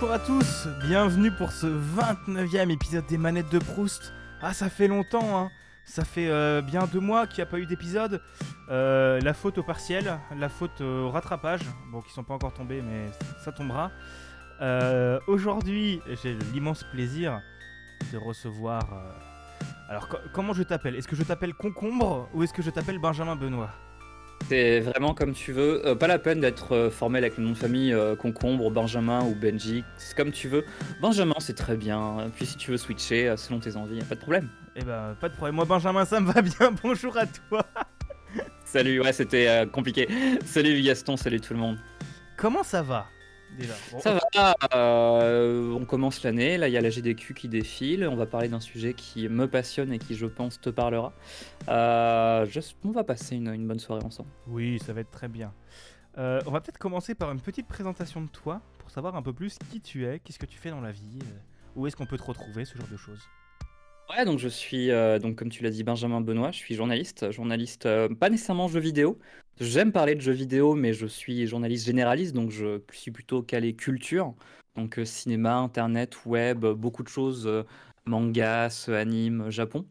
Bonjour à tous, bienvenue pour ce 29e épisode des manettes de Proust. Ah ça fait longtemps hein, ça fait euh, bien deux mois qu'il n'y a pas eu d'épisode. Euh, la faute au partiel, la faute au rattrapage, bon qui sont pas encore tombés mais ça tombera. Euh, Aujourd'hui j'ai l'immense plaisir de recevoir... Alors co- comment je t'appelle? Est-ce que je t'appelle Concombre ou est-ce que je t'appelle Benjamin Benoît? C'est vraiment comme tu veux. Euh, pas la peine d'être euh, formel avec le nom de famille euh, Concombre, Benjamin ou Benji. C'est comme tu veux. Benjamin, c'est très bien. Puis si tu veux switcher selon tes envies, pas de problème. Eh ben pas de problème, moi Benjamin ça me va bien, bonjour à toi Salut, ouais, c'était compliqué. Salut Gaston, salut tout le monde. Comment ça va? Déjà Bon, Ça va, euh, on commence l'année. Là, il y a la GDQ qui défile. On va parler d'un sujet qui me passionne et qui, je pense, te parlera. Euh, je- on va passer une, une bonne soirée ensemble. Oui, ça va être très bien. Euh, on va peut-être commencer par une petite présentation de toi pour savoir un peu plus qui tu es, qu'est-ce que tu fais dans la vie, où est-ce qu'on peut te retrouver, ce genre de choses. Ouais, donc je suis, euh, donc comme tu l'as dit, Benjamin Benoît, je suis journaliste, journaliste euh, pas nécessairement jeux vidéo. J'aime parler de jeux vidéo, mais je suis journaliste généraliste, donc je suis plutôt calé culture, donc euh, cinéma, internet, web, beaucoup de choses, euh, mangas, anime, Japon.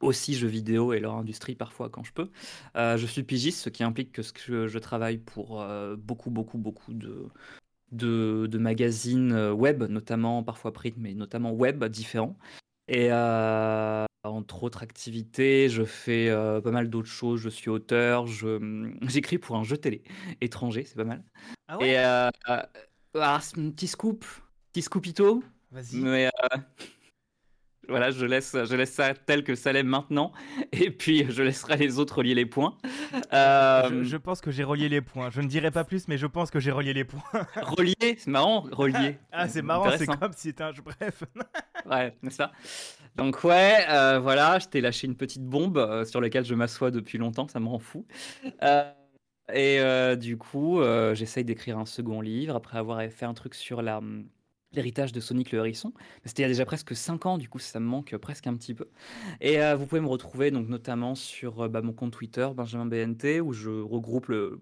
Aussi jeux vidéo et leur industrie parfois quand je peux. Euh, je suis pigiste, ce qui implique que, je travaille pour beaucoup, beaucoup, beaucoup de, magazines web, notamment parfois print, mais notamment web différents. Et euh, entre autres activités, je fais euh, pas mal d'autres choses. Je suis auteur, je j'écris pour un jeu télé étranger, c'est pas mal. Ah Et euh, ah, c'est un petit scoop, petit scoopito, Vas-y. mais euh, voilà, je laisse, je laisse ça tel que ça l'est maintenant, et puis je laisserai les autres relier les points. Je, je pense que j'ai relié les points. Je ne dirai pas plus, mais je pense que j'ai relié les points. Relier, c'est marrant, relier. ah, c'est marrant, c'est comme si c'était un jeu. Bref. Ouais, n'est-ce pas? Donc ouais, euh, voilà, je t'ai lâché une petite bombe euh, sur laquelle je m'assois depuis longtemps, ça me rend fou. Euh, et du coup, j'essaye d'écrire un second livre après avoir fait un truc sur hum, l'héritage de Sonic le Hérisson. C'était il y a déjà presque 5 ans, du coup ça me manque presque un petit peu. Et vous pouvez me retrouver donc notamment sur bah, mon compte Twitter, Benjamin BNT, où je regroupe le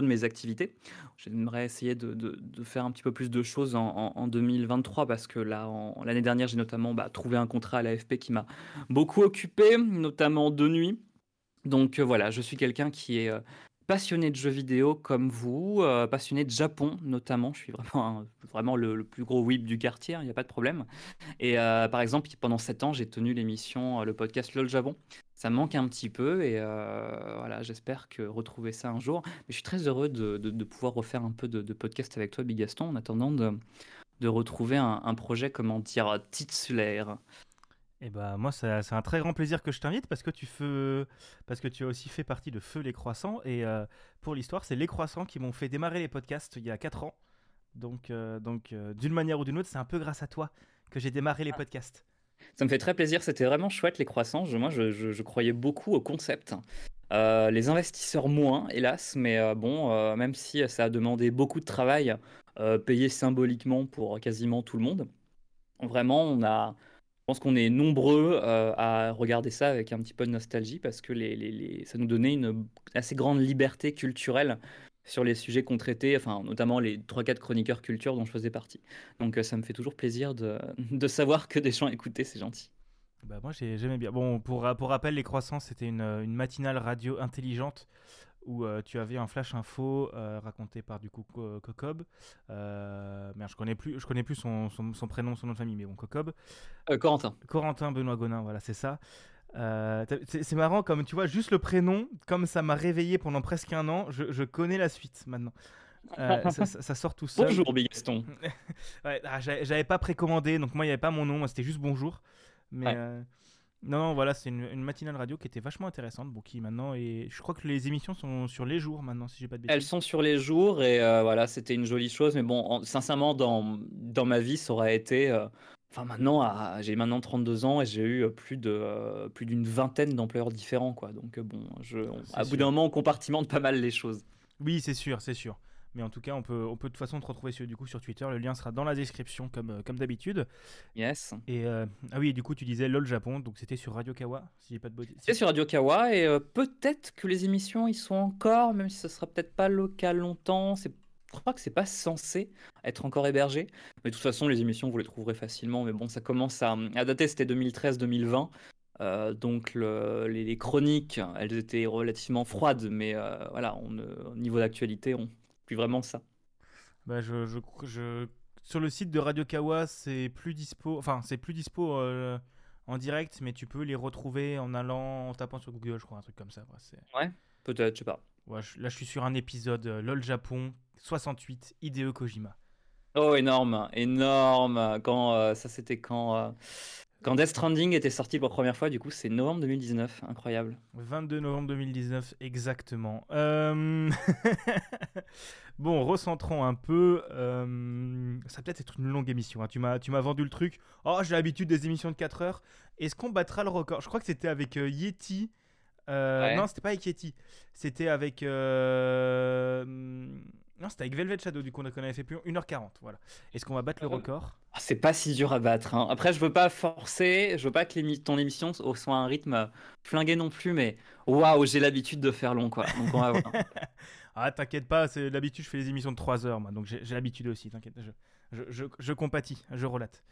de mes activités. J'aimerais essayer de, faire un petit peu plus de choses en, en- en 2023 parce que là, l'année dernière, j'ai notamment bah, trouvé un contrat à l'AFP qui m'a beaucoup occupé, notamment de nuit. Donc euh, voilà, je suis quelqu'un qui est euh, passionné de jeux vidéo comme vous, euh, passionné de Japon notamment. Je suis vraiment, vraiment le, plus gros whip du quartier, il n'y a pas de problème. Et euh, par exemple, pendant 7 ans, j'ai tenu l'émission, euh, le podcast LOL Japon. Ça me manque un petit peu et voilà, j'espère que retrouver ça un jour. Mais je suis très heureux de, pouvoir refaire un peu de, podcast avec toi, Big Gaston, en attendant de, de retrouver un, un projet, comment dire, titulaire. Et bah moi ça- c'est un très grand plaisir que je t'invite parce que tu fais parce que tu as aussi fait partie de Feu les Croissants et euh, pour l'histoire c'est les Croissants qui m'ont fait démarrer les podcasts il y a 4 ans. Donc euh, donc euh, d'une manière ou d'une autre c'est un peu grâce à toi que j'ai démarré les Ah. podcasts. Ça me fait très plaisir, c'était vraiment chouette les croissants. Je- moi, je, je- je croyais beaucoup au concept. Les investisseurs moins, hélas, mais bon, même si ça a demandé beaucoup de travail, payé symboliquement pour quasiment tout le monde, vraiment, on a, pense qu'on est nombreux euh, à regarder ça avec un petit peu de nostalgie parce que ça nous donnait une assez grande liberté culturelle sur les sujets qu'on traitait, enfin, notamment les 3-4 chroniqueurs culture dont je faisais partie. Donc euh, ça me fait toujours plaisir de, savoir que des gens écoutaient, c'est gentil. Bah moi j'ai- j'aimais bien. Bon pour pour rappel les Croissants c'était une matinale radio intelligente où euh, tu avais un flash info euh, raconté par du coup Co- Cocob. Euh, merde, je connais plus je connais plus son, son, son prénom son nom de famille mais bon Cocob. Euh, Corentin. Corentin Benoît Gonin, voilà, c'est ça. C'est marrant, comme tu vois, juste le prénom, comme ça m'a réveillé pendant presque un an, je, je connais la suite maintenant. Euh, ça, sort tout seul. Bonjour Big Gaston. Ouais, ah, j'avais pas précommandé, donc moi il n'y avait pas mon nom, c'était juste bonjour. Mais Ouais. euh, non, non, voilà, c'est une, une matinale radio qui était vachement intéressante, bon, qui maintenant est. Je crois que les émissions sont sur les jours maintenant, si j'ai pas de bêtises. Elles sont sur les jours et euh, voilà, c'était une jolie chose. Mais bon, en- sincèrement, dans, dans ma vie, ça aurait été. euh, Enfin, maintenant, à- j'ai maintenant 32 ans et j'ai eu euh, plus de euh, plus d'une vingtaine d'employeurs différents, quoi. Donc, bon, je, on- à bout d'un moment, on compartimente pas mal les choses. Oui, c'est sûr, c'est sûr. Mais en tout cas, on peut, on peut de toute façon te retrouver sur, du coup, sur Twitter. Le lien sera dans la description, comme, euh, comme d'habitude. Yes. Et euh, ah oui, du coup, tu disais LOL Japon, donc c'était sur Radio Kawa, si j'ai pas de bêtises. C'est sur Radio Kawa et euh, peut-être que les émissions y sont encore, même si ce sera peut-être pas le cas longtemps. C'est crois que c'est pas censé être encore hébergé. Mais de toute façon, les émissions, vous les trouverez facilement. Mais bon, ça commence à, à dater, c'était 2013-2020. Euh, donc les, chroniques, elles étaient relativement froides, mais euh, voilà, on, au niveau d'actualité, on plus vraiment ça. Bah, je, je, sur le site de Radio Kawa, c'est plus dispo, enfin c'est plus dispo euh, en direct, mais tu peux les retrouver en allant, en tapant sur Google, je crois, un truc comme ça. ouais, peut-être, je sais pas. Ouais, là, je suis sur un épisode LOL Japon 68 Hideo Kojima. Oh, énorme, énorme. Quand ça, c'était quand quand Death Stranding était sorti pour la première fois, du coup, c'est novembre 2019. Incroyable. 22 novembre 2019, exactement. Euh, bon, recentrons un peu. Euh, ça peut-être être une longue émission. Hein. Tu m'as vendu le truc. Oh, j'ai l'habitude des émissions de 4 heures. Est-ce qu'on battra le record? Je crois que c'était avec euh, Yeti. Non, c'était pas avec Yeti. C'était avec. Non, c'était avec Velvet Shadow, du coup, on avait fait plus 1h40. Voilà. Est-ce qu'on va battre le ah record? ah, C'est pas si dur à battre. Hein. Après, je veux pas forcer, je veux pas que ton émission soit un rythme flingué non plus, mais waouh, j'ai l'habitude de faire long, quoi. Donc, on va voir. ah, t'inquiète pas, c'est d'habitude, je fais les émissions de 3 heures, moi, donc j'ai l'habitude aussi, t'inquiète. Je, je, je, compatis, je relate.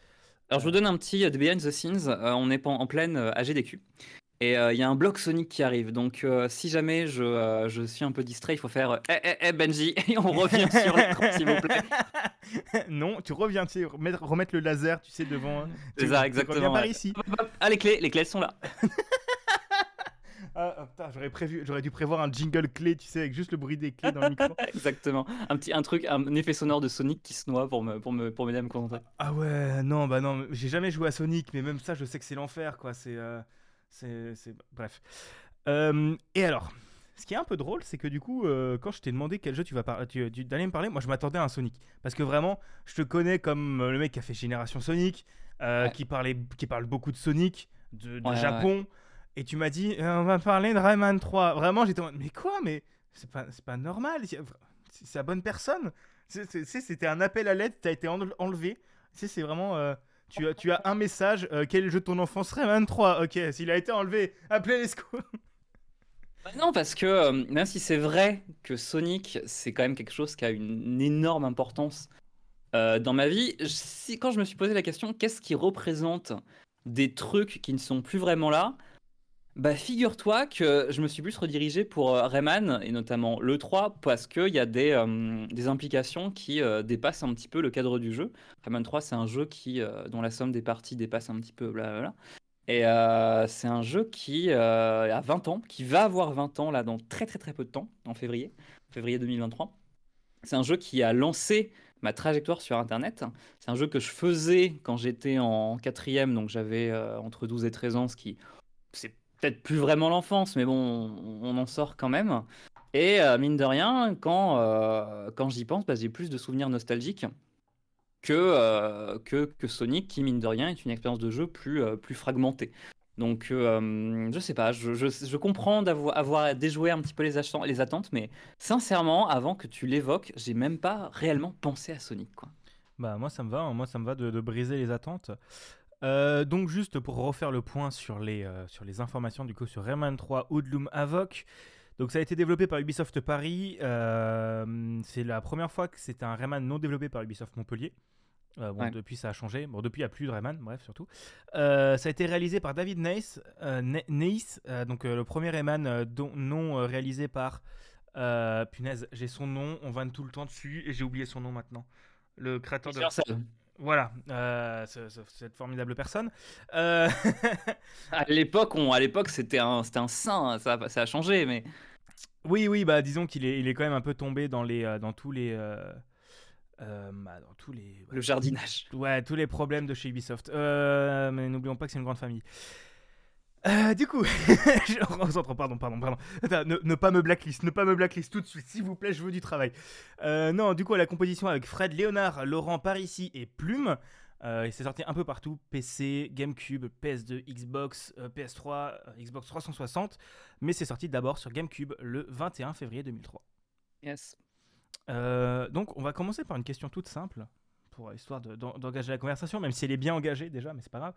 Alors, je vous donne un petit de behind the scenes. Euh, on est en pleine euh, AGDQ. Et euh, il y a un bloc Sonic qui arrive. Donc, euh, si jamais je, euh, je, suis un peu distrait, il faut faire Eh, eh, eh, Benji, et on revient sur l'écran, s'il vous plaît. non, tu reviens, tu sais, remettre, remettre, le laser, tu sais, devant. C'est ça, exactement. par ici. Ah, les clés, les clés, elles sont là. Ah, oh, j'aurais prévu, j'aurais dû prévoir un jingle clé, tu sais, avec juste le bruit des clés dans le micro. Exactement. Un petit, un truc, un effet sonore de Sonic qui se noie pour me, pour me, pour m'aider à me concentrer. Ah ouais, non, bah non, j'ai jamais joué à Sonic, mais même ça, je sais que c'est l'enfer, quoi. C'est, c'est, bref. Euh, et alors, ce qui est un peu drôle, c'est que du coup, euh, quand je t'ai demandé quel jeu tu vas parler, tu, d'aller me parler, moi je m'attendais à un Sonic, parce que vraiment, je te connais comme euh, le mec qui a fait Génération Sonic, qui parlait, qui parle beaucoup de Sonic, de, Japon, et tu m'as dit, on va parler de Rayman 3. Vraiment, j'étais, mais quoi, mais c'est pas, c'est pas normal, c'est la bonne personne. C'était un appel à l'aide, t'as été enlevé. C'est vraiment tu as, tu as un message. Euh, quel jeu ton enfance serait? 23 Ok, s'il a été enlevé, appelez les secours. Bah non, parce que euh, même si c'est vrai que Sonic, c'est quand même quelque chose qui a une, énorme importance euh, dans ma vie, si, quand je me suis posé la question, qu'est-ce qui représente des trucs qui ne sont plus vraiment là bah, figure-toi que je me suis plus redirigé pour euh, Rayman, et notamment le 3, parce qu'il y a des, euh, des implications qui euh, dépassent un petit peu le cadre du jeu. Rayman 3, c'est un jeu qui, dont la somme des parties dépasse un petit peu, blablabla. Et c'est un jeu qui a 20 ans, qui va avoir 20 ans là dans très très très peu de temps, en février, février 2023. C'est un jeu qui a lancé ma trajectoire sur Internet. C'est un jeu que je faisais quand j'étais en quatrième, donc j'avais entre 12 et 13 ans, ce qui c'est peut-être plus vraiment l'enfance, mais bon, on, en sort quand même. Et euh, mine de rien, quand, euh, quand j'y pense, bah, j'ai plus de souvenirs nostalgiques que, euh, que, Sonic, qui mine de rien est une expérience de jeu plus, plus fragmentée. Donc, je sais pas, je, je, comprends d'avoir avoir déjoué un petit peu les, les attentes, mais sincèrement, avant que tu l'évoques, j'ai même pas réellement pensé à Sonic. Quoi. Bah, moi, ça me va, hein. moi, ça me va de, de briser les attentes. Euh, donc juste pour refaire le point sur les, euh, sur les informations du coup sur Rayman 3 Hoodloom Avoc. Donc ça a été développé par Ubisoft Paris. Euh, c'est la première fois que c'est un Rayman non développé par Ubisoft Montpellier. bon, Depuis ça a changé. Bon, depuis il n'y a plus de Rayman, bref surtout. ça a été réalisé par David Neis, donc le premier Rayman non réalisé par... punaise, j'ai son nom, on vanne tout le temps dessus et j'ai oublié son nom maintenant. Le créateur de... Voilà, euh, cette formidable personne. Euh, à l'époque, à l'époque, c'était un, c'était un saint. Ça, ça a changé, mais. Oui, oui, bah disons qu'il est, il est quand même un peu tombé dans les, euh, dans tous les, bah, dans tous les. Le jardinage. Ouais, tous les problèmes de chez Ubisoft. mais n'oublions pas que c'est une grande famille. Euh, du coup, je pardon, pardon, pardon. ne, pas me blacklist, ne pas me blacklist tout de suite, s'il vous plaît, je veux du travail. Euh, non, du coup, la composition avec Fred, Léonard, Laurent, Parisi et Plume. Euh, il s'est sorti un peu partout PC, GameCube, PS2, Xbox, PS3, Xbox 360. Mais c'est sorti d'abord sur GameCube le 21 février 2003. Yes. donc, on va commencer par une question toute simple pour histoire d'engager la conversation, même si elle est bien engagée déjà, mais c'est pas grave.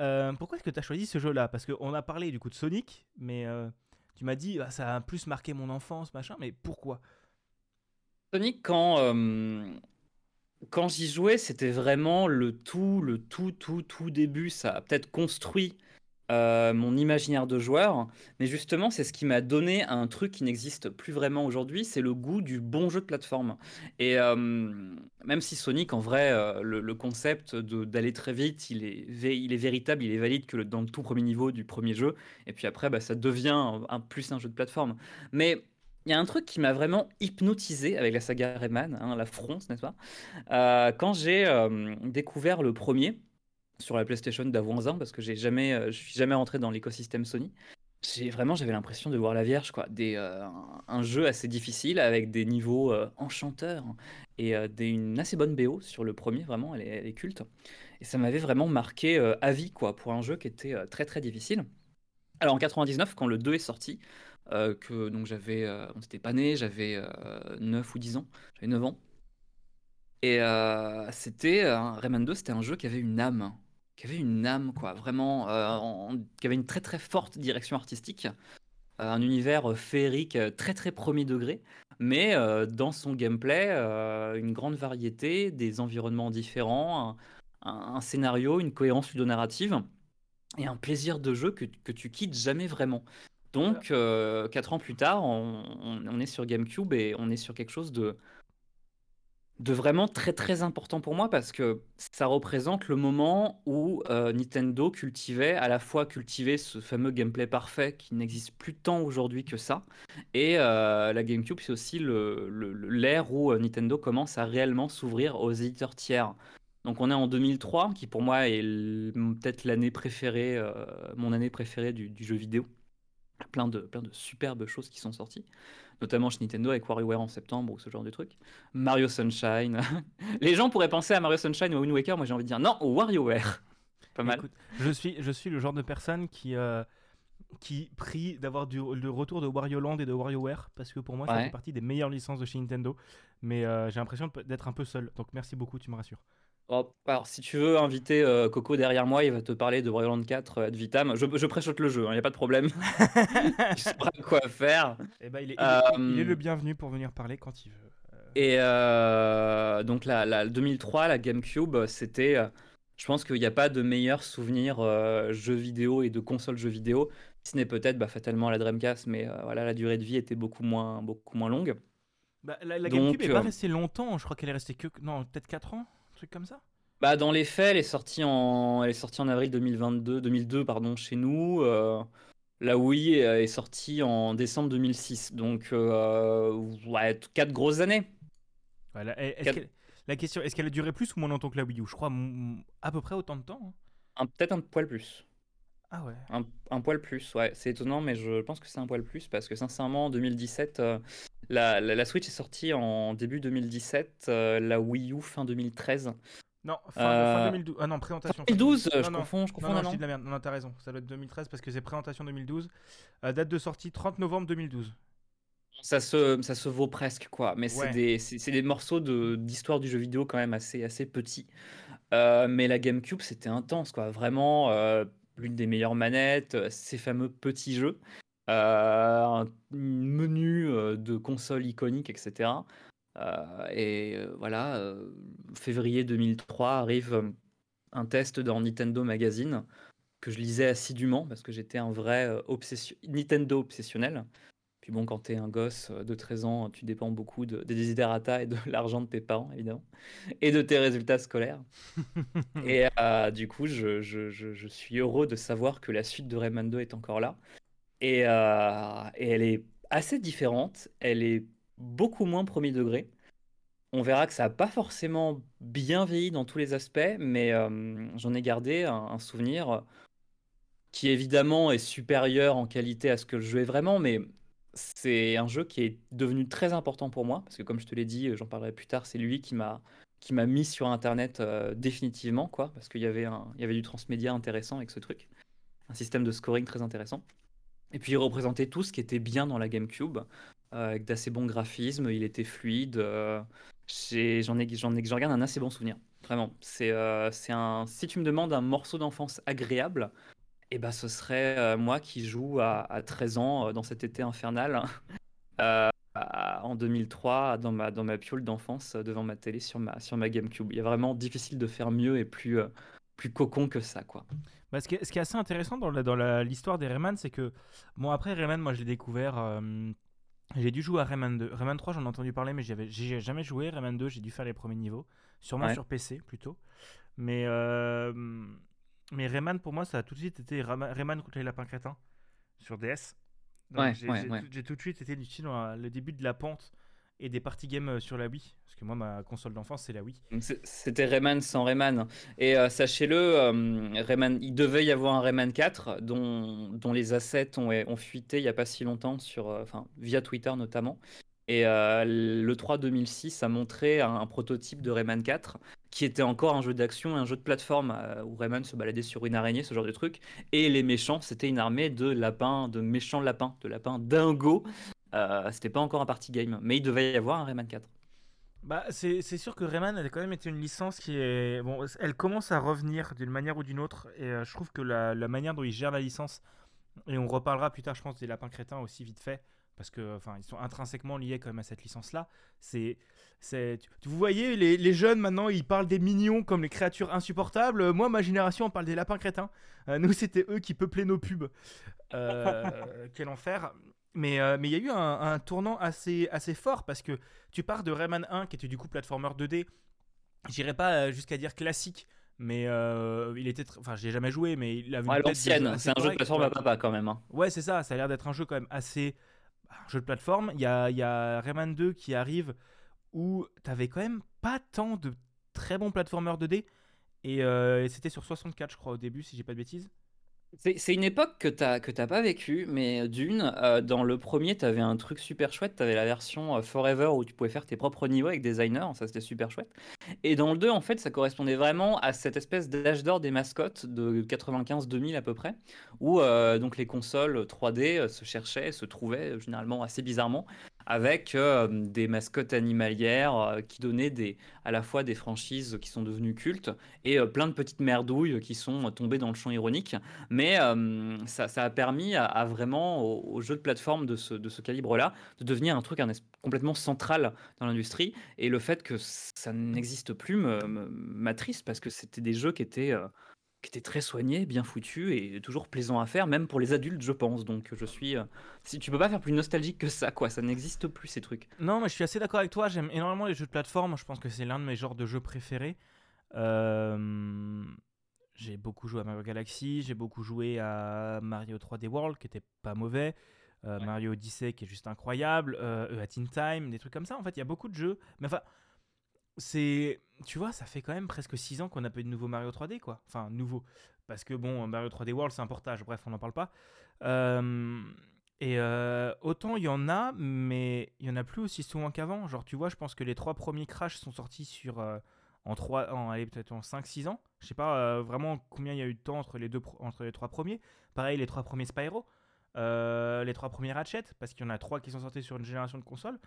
Euh, pourquoi est-ce que tu as choisi ce jeu-là? Parce qu'on a parlé du coup de Sonic, mais euh, tu m'as dit ah, ça a plus marqué mon enfance, machin, mais pourquoi? Sonic, quand, euh, quand j'y jouais, c'était vraiment le tout, le tout, tout, tout début. Ça a peut-être construit euh, mon imaginaire de joueur, mais justement, c'est ce qui m'a donné un truc qui n'existe plus vraiment aujourd'hui, c'est le goût du bon jeu de plateforme. Et euh, même si Sonic, en vrai, euh, le, concept d'aller très vite, il est, il est véritable, il est valide que dans le tout premier niveau du premier jeu, et puis après, bah, ça devient un, plus un jeu de plateforme. Mais il y a un truc qui m'a vraiment hypnotisé avec la saga Rayman, hein, la fronce, n'est-ce pas? Quand j'ai découvert le premier, sur la PlayStation d'avant 1 parce que j'ai jamais, euh, je suis jamais rentré dans l'écosystème Sony. Vraiment, j'avais l'impression de voir la Vierge, quoi. Des, euh, un jeu assez difficile avec des niveaux euh, enchanteurs et une assez bonne BO sur le premier, vraiment, elle est, culte. Et ça m'avait vraiment marqué à vie, quoi, pour un jeu qui était très très difficile. Alors en 99, quand le 2 est sorti, que donc j'avais, on s'était pas né, j'avais 9 ou 10 ans, j'avais 9 ans. Et c'était, Rayman 2, c'était un jeu qui avait une âme qui avait une âme, quoi, vraiment, euh, qui avait une très très forte direction artistique, euh, un univers euh, féerique très très premier degré, mais dans son gameplay, une grande variété, des environnements différents, un, scénario, une cohérence ludonarrative et un plaisir de jeu que, que tu quittes jamais vraiment. Donc, quatre ans plus tard, on, est sur GameCube et on est sur quelque chose de, de vraiment très très important pour moi parce que ça représente le moment où euh, Nintendo cultivait à la fois cultivait ce fameux gameplay parfait qui n'existe plus tant aujourd'hui que ça et euh, la GameCube c'est aussi l'ère où euh, Nintendo commence à réellement s'ouvrir aux éditeurs tiers. Donc on est en 2003 qui pour moi est peut-être l'année préférée, mon année préférée du, du, jeu vidéo. Plein de, plein de superbes choses qui sont sorties notamment chez Nintendo avec WarioWare en septembre ou ce genre de truc. Mario Sunshine. Les gens pourraient penser à Mario Sunshine ou à Wind Waker, moi j'ai envie de dire non, WarioWare. Pas mal. je, suis, je suis le genre de personne qui, euh, qui prie d'avoir le retour de Wario Land et de WarioWare parce que pour moi ça fait partie des meilleures licences de chez Nintendo. Mais euh, j'ai l'impression d'être un peu seul. Donc merci beaucoup, tu me rassures. Oh, alors, si tu veux inviter euh, Coco derrière moi, il va te parler de Land 4 Ad Vitam. Je, je préchote le jeu, il hein, n'y a pas de problème. il saura quoi faire. Eh ben, il, est, il, est, le bienvenu pour venir parler quand il veut. Euh. Et donc, la, la, 2003, la GameCube, c'était. je pense qu'il n'y a pas de meilleur souvenir jeu vidéo et de console jeu vidéo. Ce n'est peut-être bah, fatalement la Dreamcast, mais voilà, la durée de vie était beaucoup moins, beaucoup moins longue. Bah, la, GameCube n'est pas restée longtemps, je crois qu'elle est restée que. Non, peut-être 4 ans comme ça bah, dans les faits, elle est sortie en, elle est sortie en avril 2022, 2002 pardon, chez nous. Euh, la Wii est sortie en décembre 2006. Donc, euh, ouais, quatre grosses années. Voilà. La question, est-ce qu'elle a duré plus ou moins longtemps que la Wii U? Je crois à peu près autant de temps. Hein. Peut-être un poil plus. Ah ouais. Un, poil plus, ouais. C'est étonnant, mais je pense que c'est un poil plus parce que sincèrement, en 2017, la, Switch est sortie en début 2017, euh, la Wii U fin 2013. Non, fin, 2012. Euh, ah non, présentation. 2012, je confonds, je confonds. Non, non, je dis de la merde. Non, t'as raison. Ça doit être 2013 parce que c'est présentation 2012. Euh, date de sortie 30 novembre 2012. Ça se, ça se vaut presque, quoi. Mais c'est des, des, morceaux d'histoire du jeu vidéo quand même assez, assez petits. mais la GameCube, c'était intense, quoi. Vraiment, l'une des meilleures manettes, ces fameux petits jeux. Euh, un menu euh, de console iconique, etc. et euh, voilà, février 2003 arrive un test dans Nintendo Magazine que je lisais assidûment parce que j'étais un vrai. Nintendo obsessionnel. Puis bon, quand tu es un gosse de 13 ans, tu dépends beaucoup de, des desiderata et de l'argent de tes parents, évidemment, et de tes résultats scolaires. et du coup, je, je, je, suis heureux de savoir que la suite de Rayman 2 est encore là. Euh, et, elle est assez différente. Elle est beaucoup moins premier degré. On verra que ça n'a pas forcément bien vieilli dans tous les aspects, mais euh, j'en ai gardé un, souvenir qui évidemment est supérieur en qualité à ce que le jeu est vraiment, mais c'est un jeu qui est devenu très important pour moi, parce que comme je te l'ai dit, j'en parlerai plus tard, c'est lui qui m'a qui m'a mis sur Internet euh, définitivement, quoi, parce qu'il y avait un, il y avait du transmédia intéressant avec ce truc, un système de scoring très intéressant. Et puis il représentait tout ce qui était bien dans la GameCube, euh, avec d'assez bons graphismes, il était fluide. Euh, j'en ai, j'en ai, j'en garde un assez bon souvenir. Vraiment, c'est, euh, c'est un. Si tu me demandes un morceau d'enfance agréable, eh ben ce serait moi qui joue à, 13 ans dans cet été infernal. en 2003 dans ma, dans ma piole d'enfance devant ma télé sur ma, sur ma GameCube. Il est vraiment difficile de faire mieux et plus, plus cocon que ça, quoi. Bah, ce, qui est, ce, qui est, assez intéressant dans, dans l'histoire des Rayman, c'est que, bon, après Rayman, moi je l'ai découvert. j'ai dû jouer à Rayman 2. Rayman 3, j'en ai entendu parler, mais j'ai jamais joué. Rayman 2, j'ai dû faire les premiers niveaux. Sûrement sur PC plutôt. Mais, mais Rayman, pour moi, ça a tout de suite été Rayman contre les lapins crétins sur DS. j'ai tout de suite été utile dans le début de la pente et des party games euh, sur la Wii. Parce que moi, ma console d'enfance, c'est la Wii. C'était Rayman sans Rayman. Et euh, sachez-le, euh, Rayman, il devait y avoir un Rayman 4 dont, dont les assets ont, ont fuité il n'y a pas si longtemps, sur, enfin, via Twitter notamment. Et le 3 2006 a montré un, prototype de Rayman 4 qui était encore un jeu d'action, un jeu de plateforme où Rayman se baladait sur une araignée, ce genre de truc. Et les méchants, c'était une armée de lapins, de méchants lapins, de lapins dingos euh, c'était pas encore un party game, mais il devait y avoir un Rayman 4. Bah, c'est sûr que Rayman, elle a quand même été une licence qui est. Bon, elle commence à revenir d'une manière ou d'une autre, et euh, je trouve que la, manière dont ils gèrent la licence, et on reparlera plus tard, je pense, des lapins crétins aussi vite fait, parce que enfin ils sont intrinsèquement liés quand même à cette licence là c'est c'est vous voyez les, les, jeunes maintenant ils parlent des mignons comme les créatures insupportables moi ma génération on parle des lapins crétins euh, nous c'était eux qui peuplaient nos pubs quel enfer mais euh, mais il y a eu un, tournant assez, assez fort parce que tu pars de Rayman 1 qui était du coup platformer 2D. J'irai pas euh, jusqu'à dire classique, mais euh, il était. Enfin, j'ai jamais joué, mais il a ouais, l'ancienne, c'est un jeu de plateforme à papa quand même. Hein. Ouais, c'est ça, ça a l'air d'être un jeu quand même assez. Un jeu de plateforme. Il y a, y a Rayman 2 qui arrive où t'avais quand même pas tant de très bons platformers 2D. Et, et c'était sur 64, je crois, au début, si j'ai pas de bêtises. C'est une époque que tu que pas vécu, mais d'une, euh, dans le premier, tu avais un truc super chouette. Tu avais la version euh, Forever où tu pouvais faire tes propres niveaux avec designer, ça c'était super chouette. Et dans le 2, en fait, ça correspondait vraiment à cette espèce d'âge d'or des mascottes de 95-2000 à peu près, où euh, donc les consoles 3D se cherchaient, se trouvaient généralement assez bizarrement avec euh, des mascottes animalières euh, qui donnaient à la fois des franchises qui sont devenues cultes et euh, plein de petites merdouilles qui sont tombées dans le champ ironique. Mais ça, a permis à, vraiment aux, jeux de plateforme de ce, calibre-là de devenir un truc complètement central dans l'industrie. Et le fait que ça n'existe plus m'attriste parce que c'était des jeux qui étaient qui était très soigné, bien foutu et toujours plaisant à faire, même pour les adultes, je pense. Donc je suis. Euh, si tu peux pas faire plus nostalgique que ça, quoi. Ça n'existe plus ces trucs. Non, mais je suis assez d'accord avec toi. J'aime énormément les jeux de plateforme. Je pense que c'est l'un de mes genres de jeux préférés. Euh, j'ai beaucoup joué à Mario Galaxy. J'ai beaucoup joué à Mario 3D World, qui était pas mauvais. Euh, Mario Odyssey, qui est juste incroyable. Euh, At In Time, des trucs comme ça. En fait, il y a beaucoup de jeux. Mais enfin c'est tu vois ça fait quand même presque 6 ans qu'on n'a pas eu de nouveau Mario 3D quoi. Enfin nouveau. Parce que bon Mario 3D World c'est un portage bref on n'en parle pas. Euh, et euh, autant il y en a mais il y en a plus aussi souvent qu'avant. Genre tu vois je pense que les trois premiers Crash sont sortis sur euh, en 3 en allez peut-être en 5 6 ans. Je sais pas vraiment combien il y a eu de temps entre les deux entre les trois premiers. Pareil les trois premiers Spyro. Les trois premiers Ratchet parce qu'il y en a trois qui sont sortis sur une génération de consoles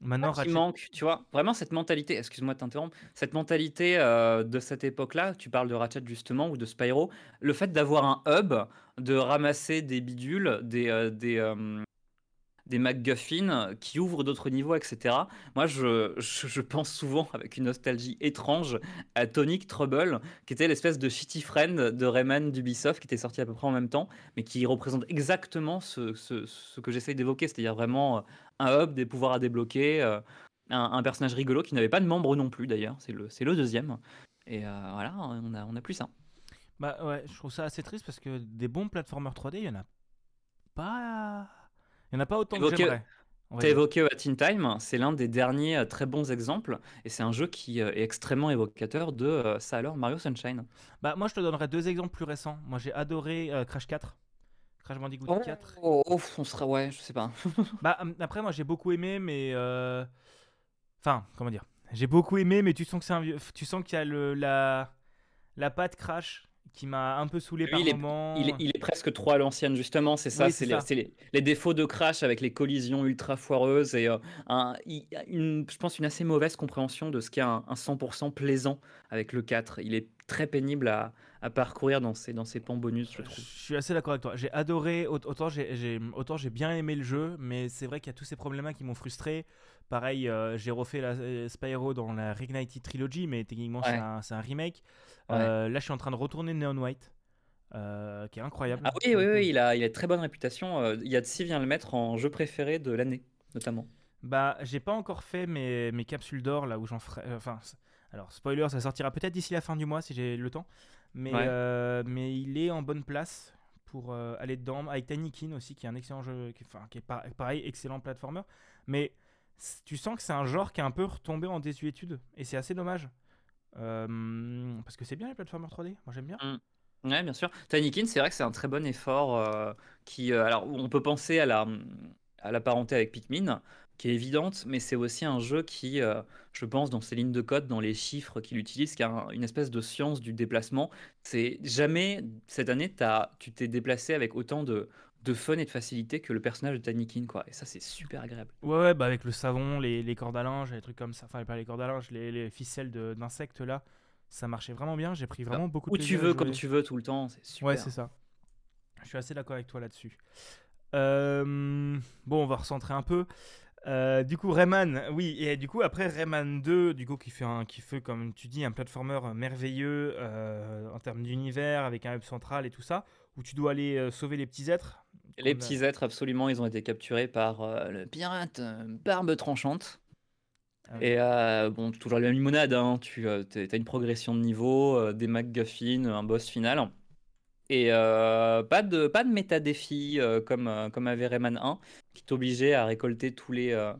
Maintenant, Ratchet... manque, tu vois, vraiment cette mentalité, excuse-moi de t'interrompre, cette mentalité euh, de cette époque-là, tu parles de Ratchet justement ou de Spyro, le fait d'avoir un hub, de ramasser des bidules, des, euh, des, euh, des MacGuffin qui ouvrent d'autres niveaux, etc. Moi, je, je, pense souvent avec une nostalgie étrange à Tonic Trouble, qui était l'espèce de shitty friend de Rayman d'Ubisoft, qui était sorti à peu près en même temps, mais qui représente exactement ce, ce, ce que j'essaye d'évoquer, c'est-à-dire vraiment un hub, des pouvoirs à débloquer, euh, un, personnage rigolo qui n'avait pas de membre non plus d'ailleurs, c'est le, le deuxième. Et euh, voilà, on a, on a plus ça. Bah ouais, je trouve ça assez triste parce que des bons platformers 3D, il y en a pas il n'y en a pas autant que j'aimerais. Tu as évoqué At In Time, c'est l'un des derniers euh, très bons exemples, et c'est un jeu qui est extrêmement évocateur de ça alors Mario Sunshine. Bah moi je te donnerai deux exemples plus récents. Moi j'ai adoré Crash 4. Crash Bandicoot oh, 4. Oh, on sera ouais, je sais pas. bah hum, après moi j'ai beaucoup aimé mais enfin, comment dire? J'ai beaucoup aimé mais tu sens que c'est un vieux tu sens qu'il y a le la la patte Crash qui m'a un peu saoulé par il moment. il, est, presque trop à l'ancienne, justement. C'est ça, c'est les, défauts de Crash avec les collisions ultra foireuses et euh, un, une, je pense une assez mauvaise compréhension de ce qu'est un, un 100% plaisant avec le 4. Il est très pénible à, à parcourir dans ces, dans ces pans bonus, je Je trouve. suis assez d'accord avec toi. J'ai adoré, aut- autant j'ai j'ai- autant j'ai bien aimé le jeu, mais c'est vrai qu'il y a tous ces problèmes qui m'ont frustré. Pareil, euh, j'ai refait la, euh, Spyro dans la Reignited Trilogy, mais techniquement c'est un, c'est un remake. Ouais. Euh, là, je suis en train de retourner Neon White, euh, qui est incroyable. Ah oui, il a, il a très bonne réputation. Euh, Yatsi vient le mettre en jeu préféré de l'année, notamment. Bah, j'ai pas encore fait mes, mes capsules d'or là où j'en ferai. euh, Enfin, alors spoiler, ça sortira peut-être d'ici la fin du mois si j'ai le temps. Mais, Ouais. euh, mais il est en bonne place pour euh, aller dedans. Avec Tanikin aussi, qui est un excellent jeu, qui, enfin, qui est pa- pareil, excellent platformer. Mais tu sens que c'est un genre qui est un peu retombé en désuétude. Et c'est assez dommage. Euh, parce que c'est bien les platformers 3D, moi j'aime bien. Ouais, bien sûr. Tinykin, c'est vrai que c'est un très bon effort euh, qui, alors, on peut penser à la, à la parenté avec Pikmin, qui est évidente, mais c'est aussi un jeu qui, euh, je pense, dans ses lignes de code, dans les chiffres qu'il utilise, qui a un- une espèce de science du déplacement. C'est jamais cette année, t'as- tu t'es déplacé avec autant de, de fun et de facilité que le personnage de Tinykin, quoi. Et ça, c'est super agréable. Ouais, ouais, bah avec le savon, les, les cordes à linge, les trucs comme ça. Enfin, pas les cordes à linge, les, les ficelles d'insectes là. Ça marchait vraiment bien. J'ai pris vraiment beaucoup de Où tu veux, comme tu veux, tout le temps, c'est super. Ouais, c'est ça. Je suis assez d'accord avec toi là-dessus. Euh, bon, on va recentrer un peu. Euh, du coup, Rayman, oui, et du coup, après Rayman 2, du coup, qui fait, un, qui fait comme tu dis, un platformer merveilleux euh, en termes d'univers, avec un hub central et tout ça, où tu dois aller euh, sauver les petits êtres. Les petits êtres, absolument, ils ont été capturés par le pirate Barbe Tranchante. Ah oui. Et bon, toujours la même limonade, hein. Tu as une progression de niveau, des MacGuffin, un boss final. Et euh, pas de, pas de méta-défi euh, comme, euh, comme avait Rayman 1, qui t'obligeait à récolter tous les,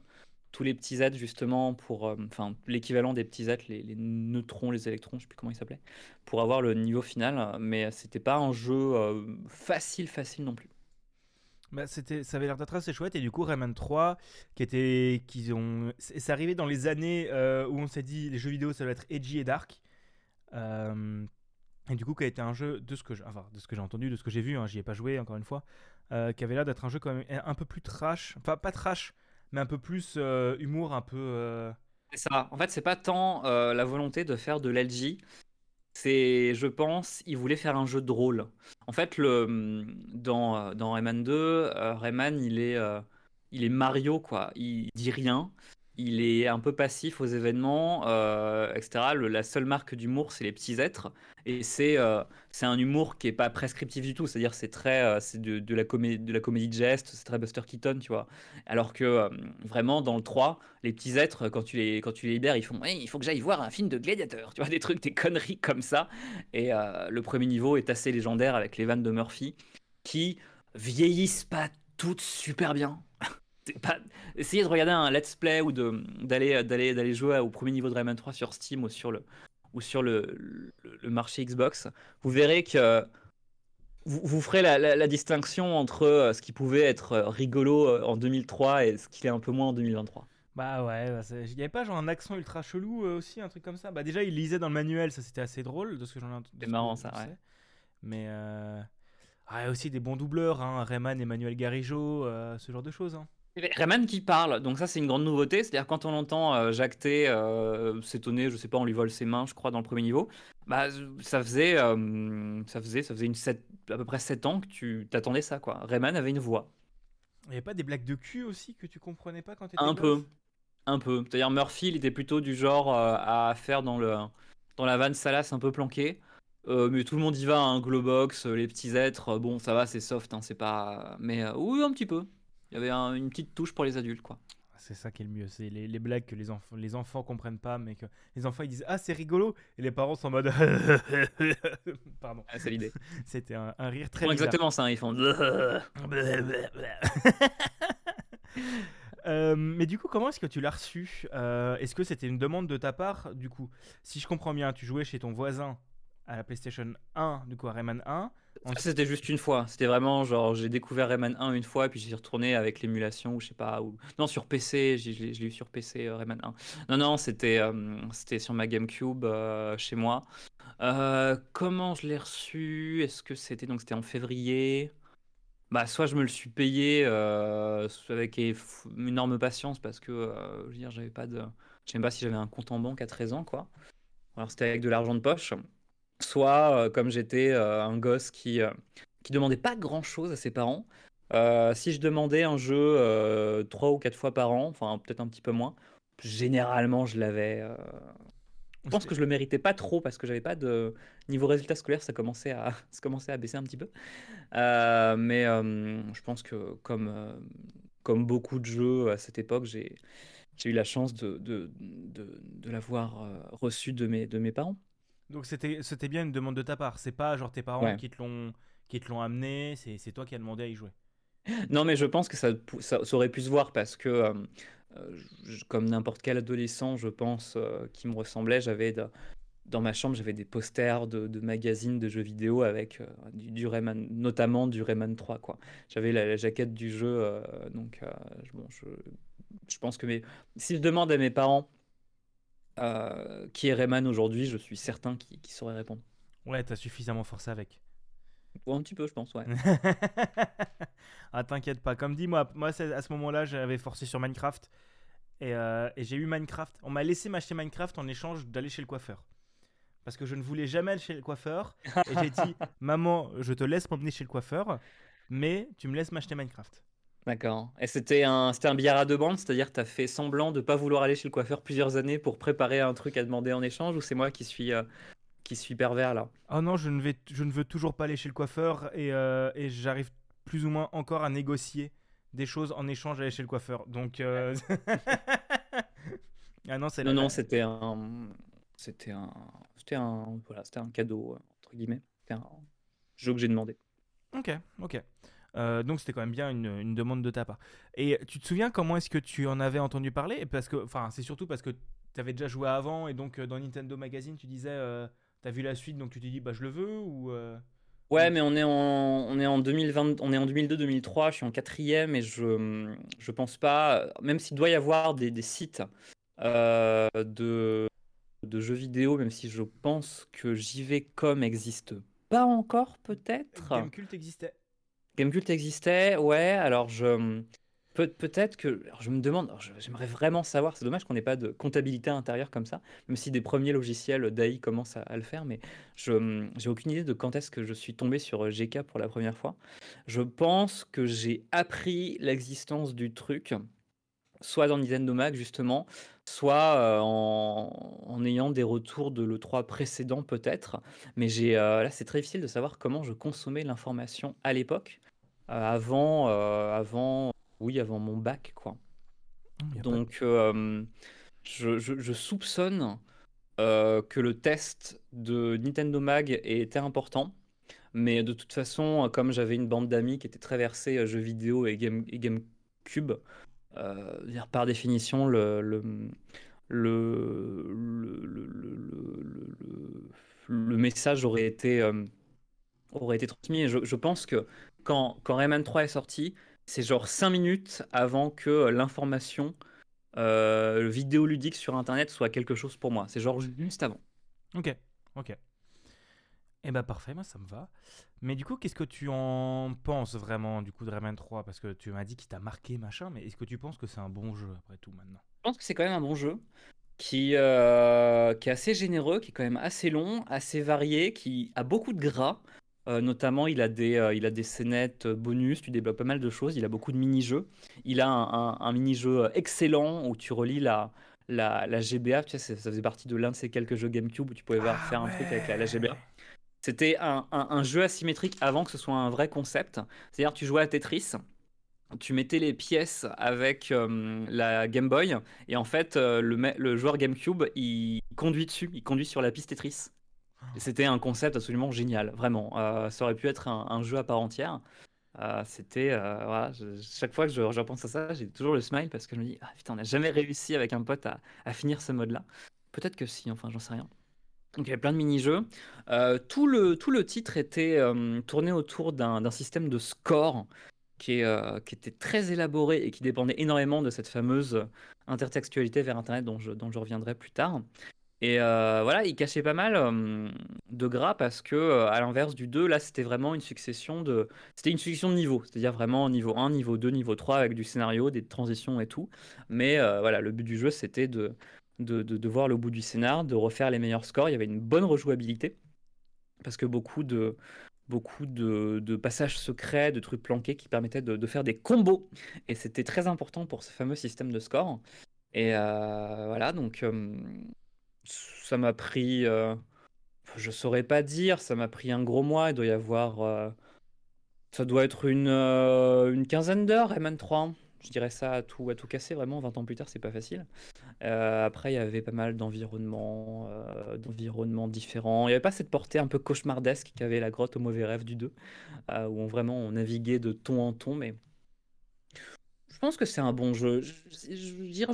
tous les petits êtres justement pour. Enfin, l'équivalent des petits êtres, les, les neutrons, les électrons, je sais plus comment ils s'appelaient, pour avoir le niveau final. Mais c'était pas un jeu facile, facile non plus. Bah, c'était, ça avait l'air d'être assez chouette et du coup Rayman 3 qui était, qu'ils ont, c'est arrivé dans les années où on s'est dit les jeux vidéo ça doit être edgy et dark et du coup qui a été un jeu de ce que, enfin, de ce que j'ai entendu, de ce que j'ai vu, hein, j'y ai pas joué encore une fois, euh, qui avait l'air d'être un jeu quand même un peu plus trash, enfin pas trash, mais un peu plus euh, humour, un peu. euh, C'est ça. En fait, c'est pas tant la volonté de faire de l'LG. C'est, je pense, ils voulaient faire un jeu de rôle. En fait, le, dans, dans Rayman 2, euh, Rayman, il est, il est Mario, quoi. Il dit rien. Il est un peu passif aux événements, euh, etc. La seule marque d'humour, c'est les petits êtres. Et c'est euh, un humour qui est pas prescriptif du tout. C'est-à-dire, c'est très, euh, c'est de, la comédie, de la comédie de geste. C'est très Buster Keaton, tu vois. Alors que vraiment, dans le 3, les petits êtres, quand tu les, quand tu les libères, ils font Hey, il faut que j'aille voir un film de gladiateur. Tu vois, des trucs, des conneries comme ça. Et le premier niveau est assez légendaire avec les vannes de Murphy qui vieillissent pas toutes super bien. Essayez de regarder un let's play ou d'aller d'aller d'aller jouer au premier niveau de Rayman 3 sur Steam ou sur le ou sur le, le, le marché Xbox. Vous verrez que vous, vous ferez la, la- la distinction entre euh, ce qui pouvait être rigolo euh, en 2003 et ce qu'il est un peu moins en 2023. Bah ouais, bah, il y avait pas genre un accent ultra chelou euh, aussi, un truc comme ça? Bah déjà il lisait dans le manuel, ça c'était assez drôle de ce que j'en ai. ce C'est marrant, ça, ouais. Mais euh... ah, aussi des bons doubleurs, hein, Rayman, Emmanuel Garijo, euh, ce genre de choses. hein. Rayman qui parle, donc ça c'est une grande nouveauté, c'est-à-dire quand on entend euh, Jacques T euh, s'étonner, je sais pas, on lui vole ses mains, je crois, dans le premier niveau, bah ça faisait, euh, ça faisait, ça faisait une sept- à peu près 7 ans que tu t'attendais ça, quoi. Rayman avait une voix, Il y avait pas des blagues de cul aussi que tu comprenais pas quand t'étais un peu, un peu. C'est-à-dire Murphy, il était plutôt du genre euh, à faire dans le, dans la vanne salace un peu planquée. Euh, mais tout le monde y va, un Globox, les petits êtres, bon ça va, c'est soft, hein, c'est pas. Mais euh, oui, un petit peu. Il y avait un- une petite touche pour les adultes, quoi. C'est ça qui est le mieux, c'est les, les blagues que les, enfants les enfants comprennent pas, mais que les enfants ils disent Ah, c'est rigolo Et les parents sont en mode Pardon, Ah, c'est l'idée. c'était un, un rire très bizarre. exactement ça, hein, ils font. Euh, mais du coup, comment est-ce que tu l'as reçu? Euh, Est-ce que c'était une demande de ta part? Du coup, si je comprends bien, tu jouais chez ton voisin à la PlayStation 1, du coup à Rayman 1. Ça, C'était juste une fois. C'était vraiment genre, j'ai découvert Rayman 1 une fois, et puis j'y retourné avec l'émulation, ou je sais pas. Ou... Non, sur PC, je l'ai eu sur PC, euh, Rayman 1. Non, non, c'était euh, c'était sur ma GameCube euh, chez moi. Comment je l'ai reçu? Est-ce que c'était donc c'était en février? Bah, soit je me le suis payé euh, avec une énorme patience parce que euh, je veux dire, j'avais pas de. Je sais même pas si j'avais un compte en banque à 13 ans, quoi. Alors c'était avec de l'argent de poche. Soit comme j'étais un gosse qui qui demandait pas grand-chose à ses parents. si je demandais un jeu trois ou quatre fois par an, enfin peut-être un petit peu moins, généralement je l'avais. Je pense que je le méritais pas trop parce que j'avais pas de niveau résultat scolaire, ça commençait à, ça commençait à baisser un petit peu. mais je pense que comme, comme beaucoup de jeux à cette époque, j'ai j'ai eu la chance de, de, de, de l'avoir euh, reçu de mes, de mes parents. Donc c'était, c'était bien une demande de ta part. C'est pas genre tes parents qui te l'ont qui te l'ont amené, c'est, c'est toi qui as demandé à y jouer. Non, mais je pense que ça, ça, aurait pu se voir parce que, euh, euh, comme n'importe quel adolescent, je pense, qui me ressemblait, j'avais dans ma chambre, j'avais des posters de, de, magazines de jeux vidéo avec du, du, Rayman, notamment du Rayman 3. Quoi. J'avais la, jaquette du jeu, donc bon, je, je pense que mes... si je demande à mes parents euh, qui est Rayman aujourd'hui, je suis certain qu'ils sauraient répondre. Ouais, t'as suffisamment forcé avec. un petit peu, je pense, ouais. ah, t'inquiète pas. Comme dit, moi, moi à ce moment-là, j'avais forcé sur Minecraft. Euh, et, j'ai eu Minecraft. On m'a laissé m'acheter Minecraft en échange d'aller chez le coiffeur. Parce que je ne voulais jamais aller chez le coiffeur. Et j'ai dit, maman, je te laisse m'emmener chez le coiffeur, mais tu me laisses m'acheter Minecraft. D'accord. Et c'était un, c'était un billard à deux bandes, c'est-à-dire que tu as fait semblant de pas vouloir aller chez le coiffeur plusieurs années pour préparer un truc à demander en échange, ou c'est moi qui suis, euh, qui suis pervers là? Oh non, je ne, vais, je ne veux toujours pas aller chez le coiffeur et, euh, et j'arrive plus ou moins encore à négocier des choses en échange d'aller chez le coiffeur. Donc. euh, ah non, c'est Non, non, c'était un, c'était un, c'était un, voilà, c'était un cadeau, entre guillemets. C'était un jeu que j'ai demandé. Ok, ok. Euh, donc c'était quand même bien une, demande de ta part. Et tu te souviens comment est-ce que tu en avais entendu parler? Parce que, enfin, c'est surtout parce que tu avais déjà joué avant et donc euh, dans Nintendo Magazine, tu disais, euh, tu as vu la suite, donc tu t'es dit, bah je le veux ou Ouais, mais on est en, on est en 2020, on est en 2002-2003, je suis en quatrième et je, je pense pas, même s'il doit y avoir des, des sites de, de jeux vidéo, même si je pense que JV.com existe pas encore peut-être. Gamecult existait. Gamecult existait, ouais. Alors je peut, peut-être que je me demande, j'aimerais vraiment savoir. C'est dommage qu'on n'ait pas de comptabilité intérieure comme ça, même si des premiers logiciels d'AI commencent à, le faire. Mais je j'ai aucune idée de quand est-ce que je suis tombé sur euh, GK pour la première fois. Je pense que j'ai appris l'existence du truc, soit dans Nintendo Mag justement, soit euh, en, en, ayant des retours de l'E3 précédent peut-être. Mais j'ai euh, là c'est très difficile de savoir comment je consommais l'information à l'époque. Euh, avant, euh, avant, oui, avant mon bac, quoi. Donc, euh, je, je, soupçonne que le test de Nintendo Mag était important. Mais de toute façon, comme j'avais une bande d'amis qui était très versée jeux vidéo et, game, et GameCube, euh, par définition, le, le, le, le, message aurait été, aurait été transmis. Et je, je pense que quand, quand Rayman 3 est sorti, c'est genre 5 minutes avant que l'information euh, vidéoludique sur Internet soit quelque chose pour moi. C'est genre juste avant. Ok, ok. Eh ben parfait, moi ça me va. Mais du coup, qu'est-ce que tu en penses vraiment du coup de Rayman 3 Parce que tu m'as dit qu'il t'a marqué, machin, mais est-ce que tu penses que c'est un bon jeu après tout maintenant? Je pense que c'est quand même un bon jeu qui, euh, qui est assez généreux, qui est quand même assez long, assez varié, qui a beaucoup de gras. Euh, notamment, il a des, euh, il a des scénettes euh, bonus, tu débloques pas mal de choses, il a beaucoup de mini-jeux. Il a un, mini-jeu excellent où tu relis la, la, la GBA, tu sais, ça faisait partie de l'un de ces quelques jeux GameCube où tu pouvais ah faire un truc avec la, GBA. C'était un, jeu asymétrique avant que ce soit un vrai concept. C'est-à-dire, tu jouais à Tetris, tu mettais les pièces avec la Game Boy, et en fait, le, le joueur GameCube, il conduit dessus, il conduit sur la piste Tetris. C'était un concept absolument génial, vraiment. Euh, ça aurait pu être un, jeu à part entière. Euh, c'était euh, chaque fois que je, repense à ça, j'ai toujours le smile parce que je me dis ah putain, on n'a jamais réussi avec un pote à, finir ce mode-là. Peut-être que si, enfin j'en sais rien. Donc il y avait plein de mini-jeux. tout, le, tout le titre était tourné autour d'un système de score qui, qui était très élaboré et qui dépendait énormément de cette fameuse intertextualité vers Internet dont je, dont je reviendrai plus tard. Et euh, voilà, il cachait pas mal de gras parce que, euh, à l'inverse du 2, là, c'était vraiment une succession de, c'était une succession de niveaux, c'est-à-dire vraiment niveau 1, niveau 2, niveau 3 avec du scénario, des transitions et tout. Mais euh, voilà, le but du jeu, c'était de, de, de, voir le bout du scénar, de refaire les meilleurs scores. Il y avait une bonne rejouabilité. parce que beaucoup de, beaucoup de, passages secrets, de trucs planqués qui permettaient de, faire des combos. Et c'était très important pour ce fameux système de score. Et voilà, donc ça m'a pris, je saurais pas dire, ça m'a pris un gros mois. Il doit y avoir, ça doit être une, une quinzaine d'heures, MN3. Je dirais ça à tout, à tout casser, vraiment, 20 ans plus tard, c'est pas facile. Euh, après, il y avait pas mal d'environnements euh, d'environnements différents. Il n'y avait pas cette portée un peu cauchemardesque qu'avait la grotte au mauvais rêve du 2, euh, où on vraiment on naviguait de ton en ton, mais je pense que c'est un bon jeu. Je,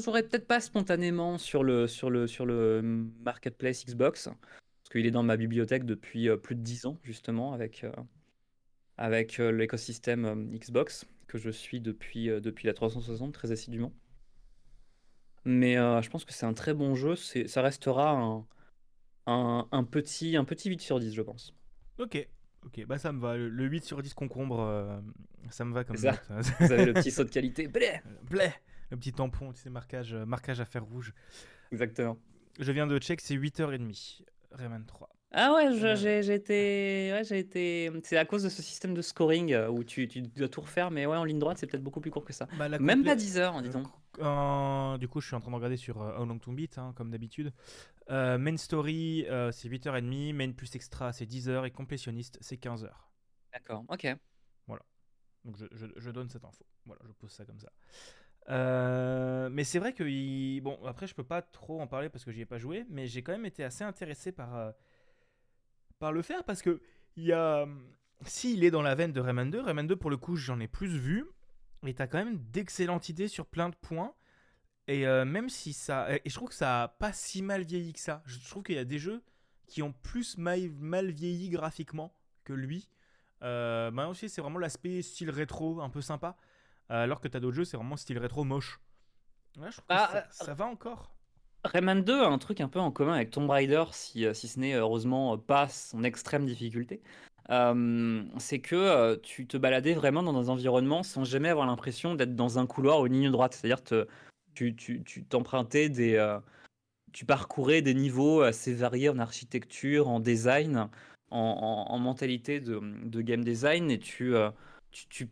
j'aurais peut-être pas spontanément sur le, sur, le, sur le marketplace Xbox, parce qu'il est dans ma bibliothèque depuis plus de 10 ans, justement, avec, avec l'écosystème Xbox que je suis depuis, euh, depuis la 360 très assidûment. Mais euh, je pense que c'est un très bon jeu. Ça restera un, un, un, petit, un petit 8 sur 10, je pense. Ok, ok, bah ça me va. Le 8 sur 10 concombre, euh, ça me va comme ça. Vous avez le petit saut de qualité. Blé Blé Le petit tampon, tu sais, marquage, marquage à fer rouge. Exactement. Je viens de check, c'est 8h30. Rayman 3. Ah ouais, j'ai été, ouais, été. C'est à cause de ce système de scoring euh, où tu, tu dois tout refaire, mais ouais, en ligne droite, c'est peut-être beaucoup plus court que ça. Bah, Même pas 10 heures, disons. Euh, du coup, je suis en train de regarder sur euh, How Long to Beat, hein, comme d'habitude. main Story, c'est 8h30. Main plus Extra, c'est 10h. Et Complétionniste, c'est 15h. D'accord, ok. Voilà. Donc je, je, je, donne cette info. Voilà, je pose ça comme ça. Mais c'est vrai que. Bon, après, je peux pas trop en parler parce que j'y ai pas joué, mais j'ai quand même été assez intéressé par par le faire parce que il y a s'il est dans la veine de Rayman 2, Rayman 2 pour le coup j'en ai plus vu et t'as quand même d'excellentes idées sur plein de points et euh, même si ça et je trouve que ça a pas si mal vieilli que ça. Je trouve qu'il y a des jeux qui ont plus mal, vieilli graphiquement que lui. Euh, maintenant aussi c'est vraiment l'aspect style rétro un peu sympa alors que t'as d'autres jeux c'est vraiment style rétro moche. je trouve ah, ça, euh, ça va encore. Rayman 2 a un truc un peu en commun avec Tomb Raider, si, euh, si ce n'est heureusement pas son extrême difficulté. Euh, c'est que euh, tu te baladais vraiment dans un environnement sans jamais avoir l'impression d'être dans un couloir ou une ligne droite. C'est-à-dire que tu, tu, tu t'empruntais des. tu parcourais des niveaux assez variés en architecture, en design, en, en, mentalité de, de, game design, et tu, tu, tu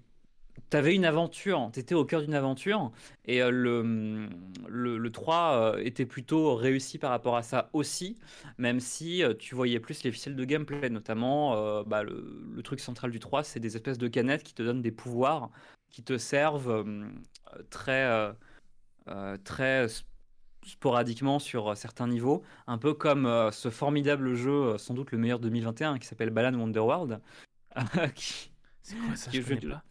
T'avais une aventure, t'étais au cœur d'une aventure, et euh, le, le, 3 euh, était plutôt réussi par rapport à ça aussi, même si euh, tu voyais plus les ficelles de gameplay, notamment bah, le, truc central du 3, c'est des espèces de canettes qui te donnent des pouvoirs, qui te servent très, très sporadiquement sur certains niveaux, un peu comme ce formidable jeu, sans doute le meilleur 2021, qui s'appelle Balan Wonderworld. c'est quoi ça? je pas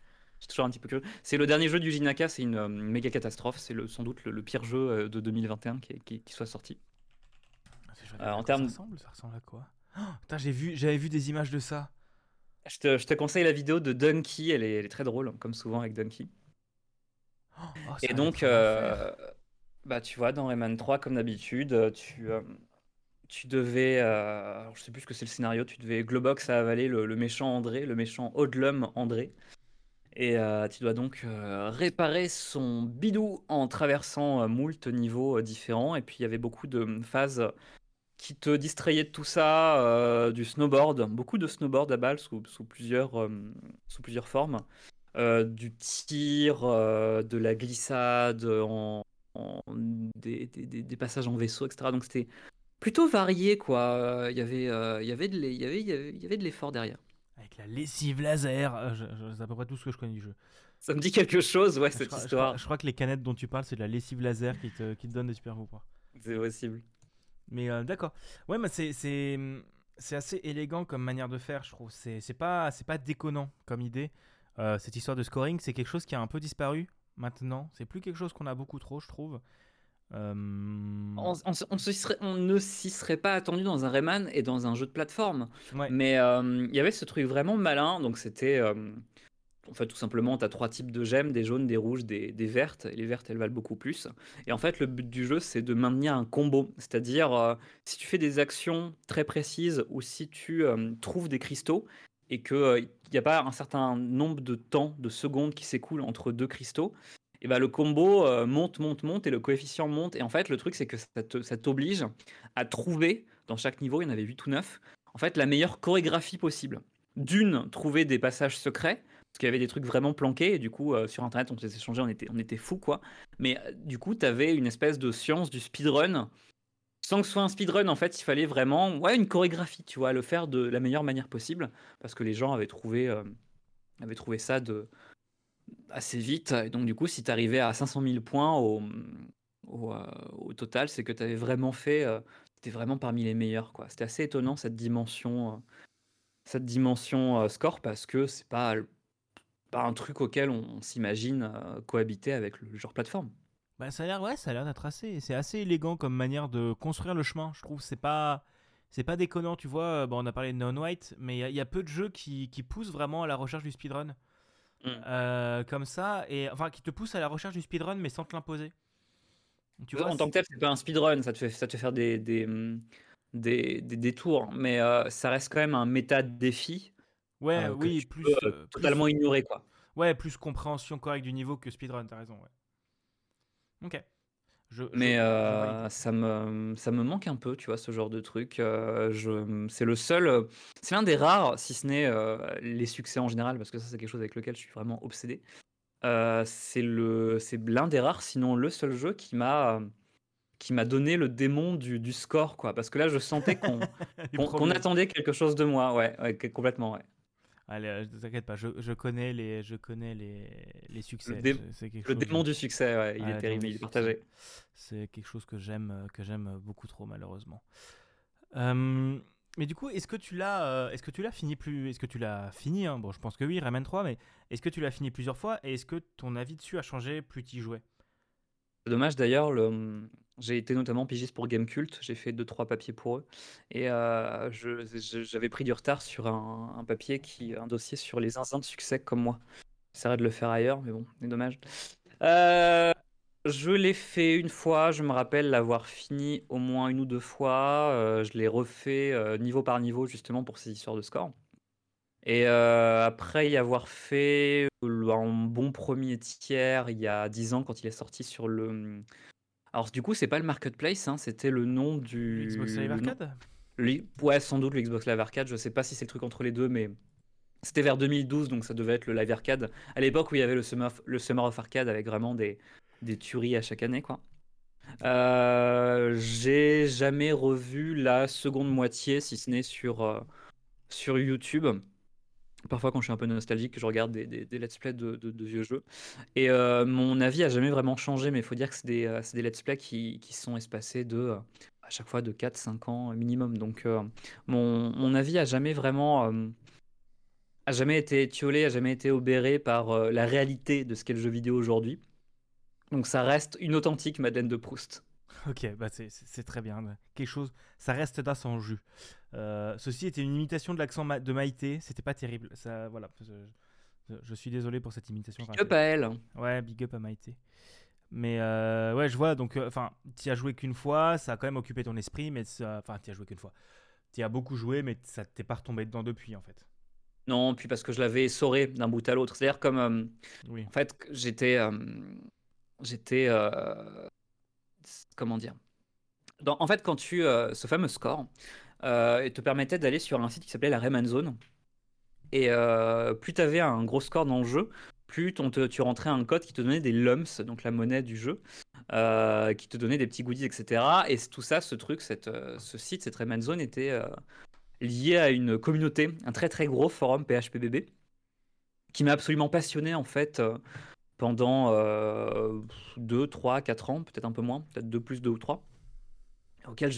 c'est toujours un petit peu curieux. C'est le dernier jeu du Jinaka, c'est une, euh, méga catastrophe. C'est sans doute le, pire jeu euh, de 2021 qui, soit sorti. Ah, euh, en termes... ça, ressemble, ça ressemble à quoi? Oh, j'ai vu, j'avais vu des images de ça. Je te, je te, conseille la vidéo de Donkey, elle est, elle est très drôle, comme souvent avec Donkey. Oh, Et donc, bah, tu vois, dans Rayman 3, comme d'habitude, tu, tu devais, alors, je sais plus ce que c'est le scénario, tu devais Globox à avaler le, le méchant André, le méchant Odlum André. Et euh, tu dois donc euh, réparer son bidou en traversant euh, moult niveaux différents. Et puis il y avait beaucoup de phases qui te distrayaient de tout ça, du snowboard, beaucoup de snowboard à balles sous, plusieurs, sous plusieurs formes, du tir, de la glissade, des, passages en vaisseau, etc. Donc c'était plutôt varié, quoi. Il y avait de l'effort derrière. Avec la lessive laser. Euh, c'est à peu près tout ce que je connais du jeu. Ça me dit quelque chose, ouais, cette histoire. Je crois, que les canettes dont tu parles, c'est de la lessive laser qui te, qui te donne des super pouvoirs. C'est possible. Mais euh, d'accord. Ouais, mais c'est, c'est, c'est assez élégant comme manière de faire, je trouve. C'est, c'est, pas, c'est pas déconnant comme idée. Euh, cette histoire de scoring, c'est quelque chose qui a un peu disparu maintenant. C'est plus quelque chose qu'on a beaucoup trop, je trouve. Euh, on, ne s'y serait pas attendu dans un Rayman et dans un jeu de plateforme. Mais euh, il y avait ce truc vraiment malin. Donc c'était. Euh, en fait, tout simplement, tu as trois types de gemmes, des jaunes, des rouges, des, vertes. Et les vertes, elles valent beaucoup plus. Et en fait, le but du jeu, c'est de maintenir un combo. C'est-à-dire, si tu fais des actions très précises ou si tu trouves des cristaux et qu'il n'y a pas un certain nombre de temps, de secondes qui s'écoulent entre deux cristaux, et bah, le combo euh, monte, monte, monte et le coefficient monte. Et en fait, le truc, c'est que ça t'oblige à trouver, dans chaque niveau, il y en avait 8 ou 9, en fait, la meilleure chorégraphie possible. D'une, trouver des passages secrets, parce qu'il y avait des trucs vraiment planqués, et du coup, euh, sur Internet, on se les échangeait, on était, on était fous, quoi. Mais euh, du coup, tu avais une espèce de science du speedrun. Sans que ce soit un speedrun, en fait, il fallait vraiment ouais, une chorégraphie, tu vois, le faire de la meilleure manière possible, parce que les gens avaient trouvé, avaient trouvé ça de assez vite. Et donc, du coup, si tu arrivais à 500 000 points au, au, au total, c'est que tu avais vraiment fait, c'était vraiment parmi les meilleurs, quoi. C'était assez étonnant cette dimension, cette dimension score, parce que c'est pas pas un truc auquel on, s'imagine euh, cohabiter avec le genre plateforme. Bah, ça a l'air ouais, ça a l'air d'être assez c'est assez élégant comme manière de construire le chemin, je trouve c'est pas c'est pas déconnant, tu vois, bon, on a parlé de Non White, mais il y, a peu de jeux qui, qui, poussent vraiment à la recherche du speedrun. Mm. Euh, comme ça, et enfin qui te poussent à la recherche du speedrun mais sans te l'imposer. Tu vois, en tant que tel, c'est pas un speedrun, ça te fait, ça te fait faire des, des, mm, des, des, tours, mais euh, ça reste quand même un méta défi Ouais, euh, oui, plus, totalement ignoré quoi. Ouais, plus compréhension correcte du niveau que speedrun, t'as raison, ouais. Ok. Je, Mais euh, ça, me, ça me manque un peu, tu vois, ce genre de truc. je, c'est le seul, c'est l'un des rares, si ce n'est les succès en général, parce que ça c'est quelque chose avec lequel je suis vraiment obsédé. c'est le, c'est l'un des rares, sinon le seul jeu qui m'a, qui m'a donné le démon du, du, score, quoi. Parce que là, je sentais qu'on, qu'on, attendait quelque chose de moi, ouais, ouais complètement, ouais. Allez, euh, t'inquiète pas, je, je, connais les, je connais les, les succès. Le, démon du succès, ouais, il est terrible, il est partagé. C'est quelque chose que j'aime, euh, que j'aime beaucoup trop malheureusement. mais du coup, est-ce que tu l'as, euh, est-ce que tu l'as fini plus, est-ce que tu l'as fini hein? Bon, je pense que oui, Rayman 3, mais est-ce que tu l'as fini plusieurs fois? Et est-ce que ton avis dessus a changé plus tu y jouais? Dommage d'ailleurs, le... j'ai été notamment pigiste pour Gamecult, j'ai fait 2-3 papiers pour eux. Et euh, j'avais pris du retard sur un, papier, qui, un dossier sur les zinzins de succès comme moi. J'essaierai de le faire ailleurs, mais bon, c'est dommage. Euh, je l'ai fait une fois, je me rappelle l'avoir fini au moins une ou deux fois. Euh, je l'ai refait niveau par niveau justement pour ces histoires de score. Et après y avoir fait un bon premier tiers il y a 10 ans quand il est sorti sur le. Mmh, alors du coup, c'est pas le marketplace, hein, c'était le nom du. Xbox Live Arcade? Ouais, sans doute le Xbox Live Arcade. Je sais pas si c'est le truc entre les deux, mais c'était vers 2012, donc ça devait être le Live Arcade. À l'époque où il y avait le Summer of, le Summer of Arcade avec vraiment des, des tueries à chaque année, quoi. j'ai jamais revu la seconde moitié, si ce n'est sur, sur YouTube. Parfois, quand je suis un peu nostalgique, je regarde des, let's play de, vieux jeux. Et euh, mon avis a jamais vraiment changé, mais il faut dire que c'est des, euh, des, let's play qui, sont espacés de, euh, à chaque fois, de 4-5 ans minimum. Donc, mon, avis a jamais vraiment. jamais été étiolé, a jamais été obéré par la réalité de ce qu'est le jeu vidéo aujourd'hui. Donc, ça reste une authentique Madeleine de Proust. Ok, bah c'est très bien. Quelque chose, ça reste là sans jus. Euh, ceci était une imitation de l'accent de Maïté. C'était pas terrible. Ça, voilà. Je, suis désolé pour cette imitation. Big up à elle. Ouais, big up à Maïté. Mais euh, ouais, je vois. Donc, euh, enfin, tu as joué qu'une fois. Ça a quand même occupé ton esprit, mais enfin, tu as joué qu'une fois. Tu as beaucoup joué, mais ça t'es pas retombé dedans depuis, en fait. Non, puis parce que je l'avais essoré d'un bout à l'autre. C'est-à-dire comme, oui. en fait, j'étais, j'étais comment dire En fait, quand tu euh, ce fameux score euh, te permettait d'aller sur un site qui s'appelait la Rayman Zone. Et euh, plus tu avais un gros score dans le jeu, plus tu rentrais un code qui te donnait des lumps, donc la monnaie du jeu, qui te donnait des petits goodies, etc. Et tout ça, ce truc, ce site, cette Rayman Zone était lié à une communauté, un très très gros forum PHPBB, qui m'a absolument passionné en fait pendant 2, 3, 4 ans, peut-être un peu moins, peut-être 2 plus 2 ou 3, auquel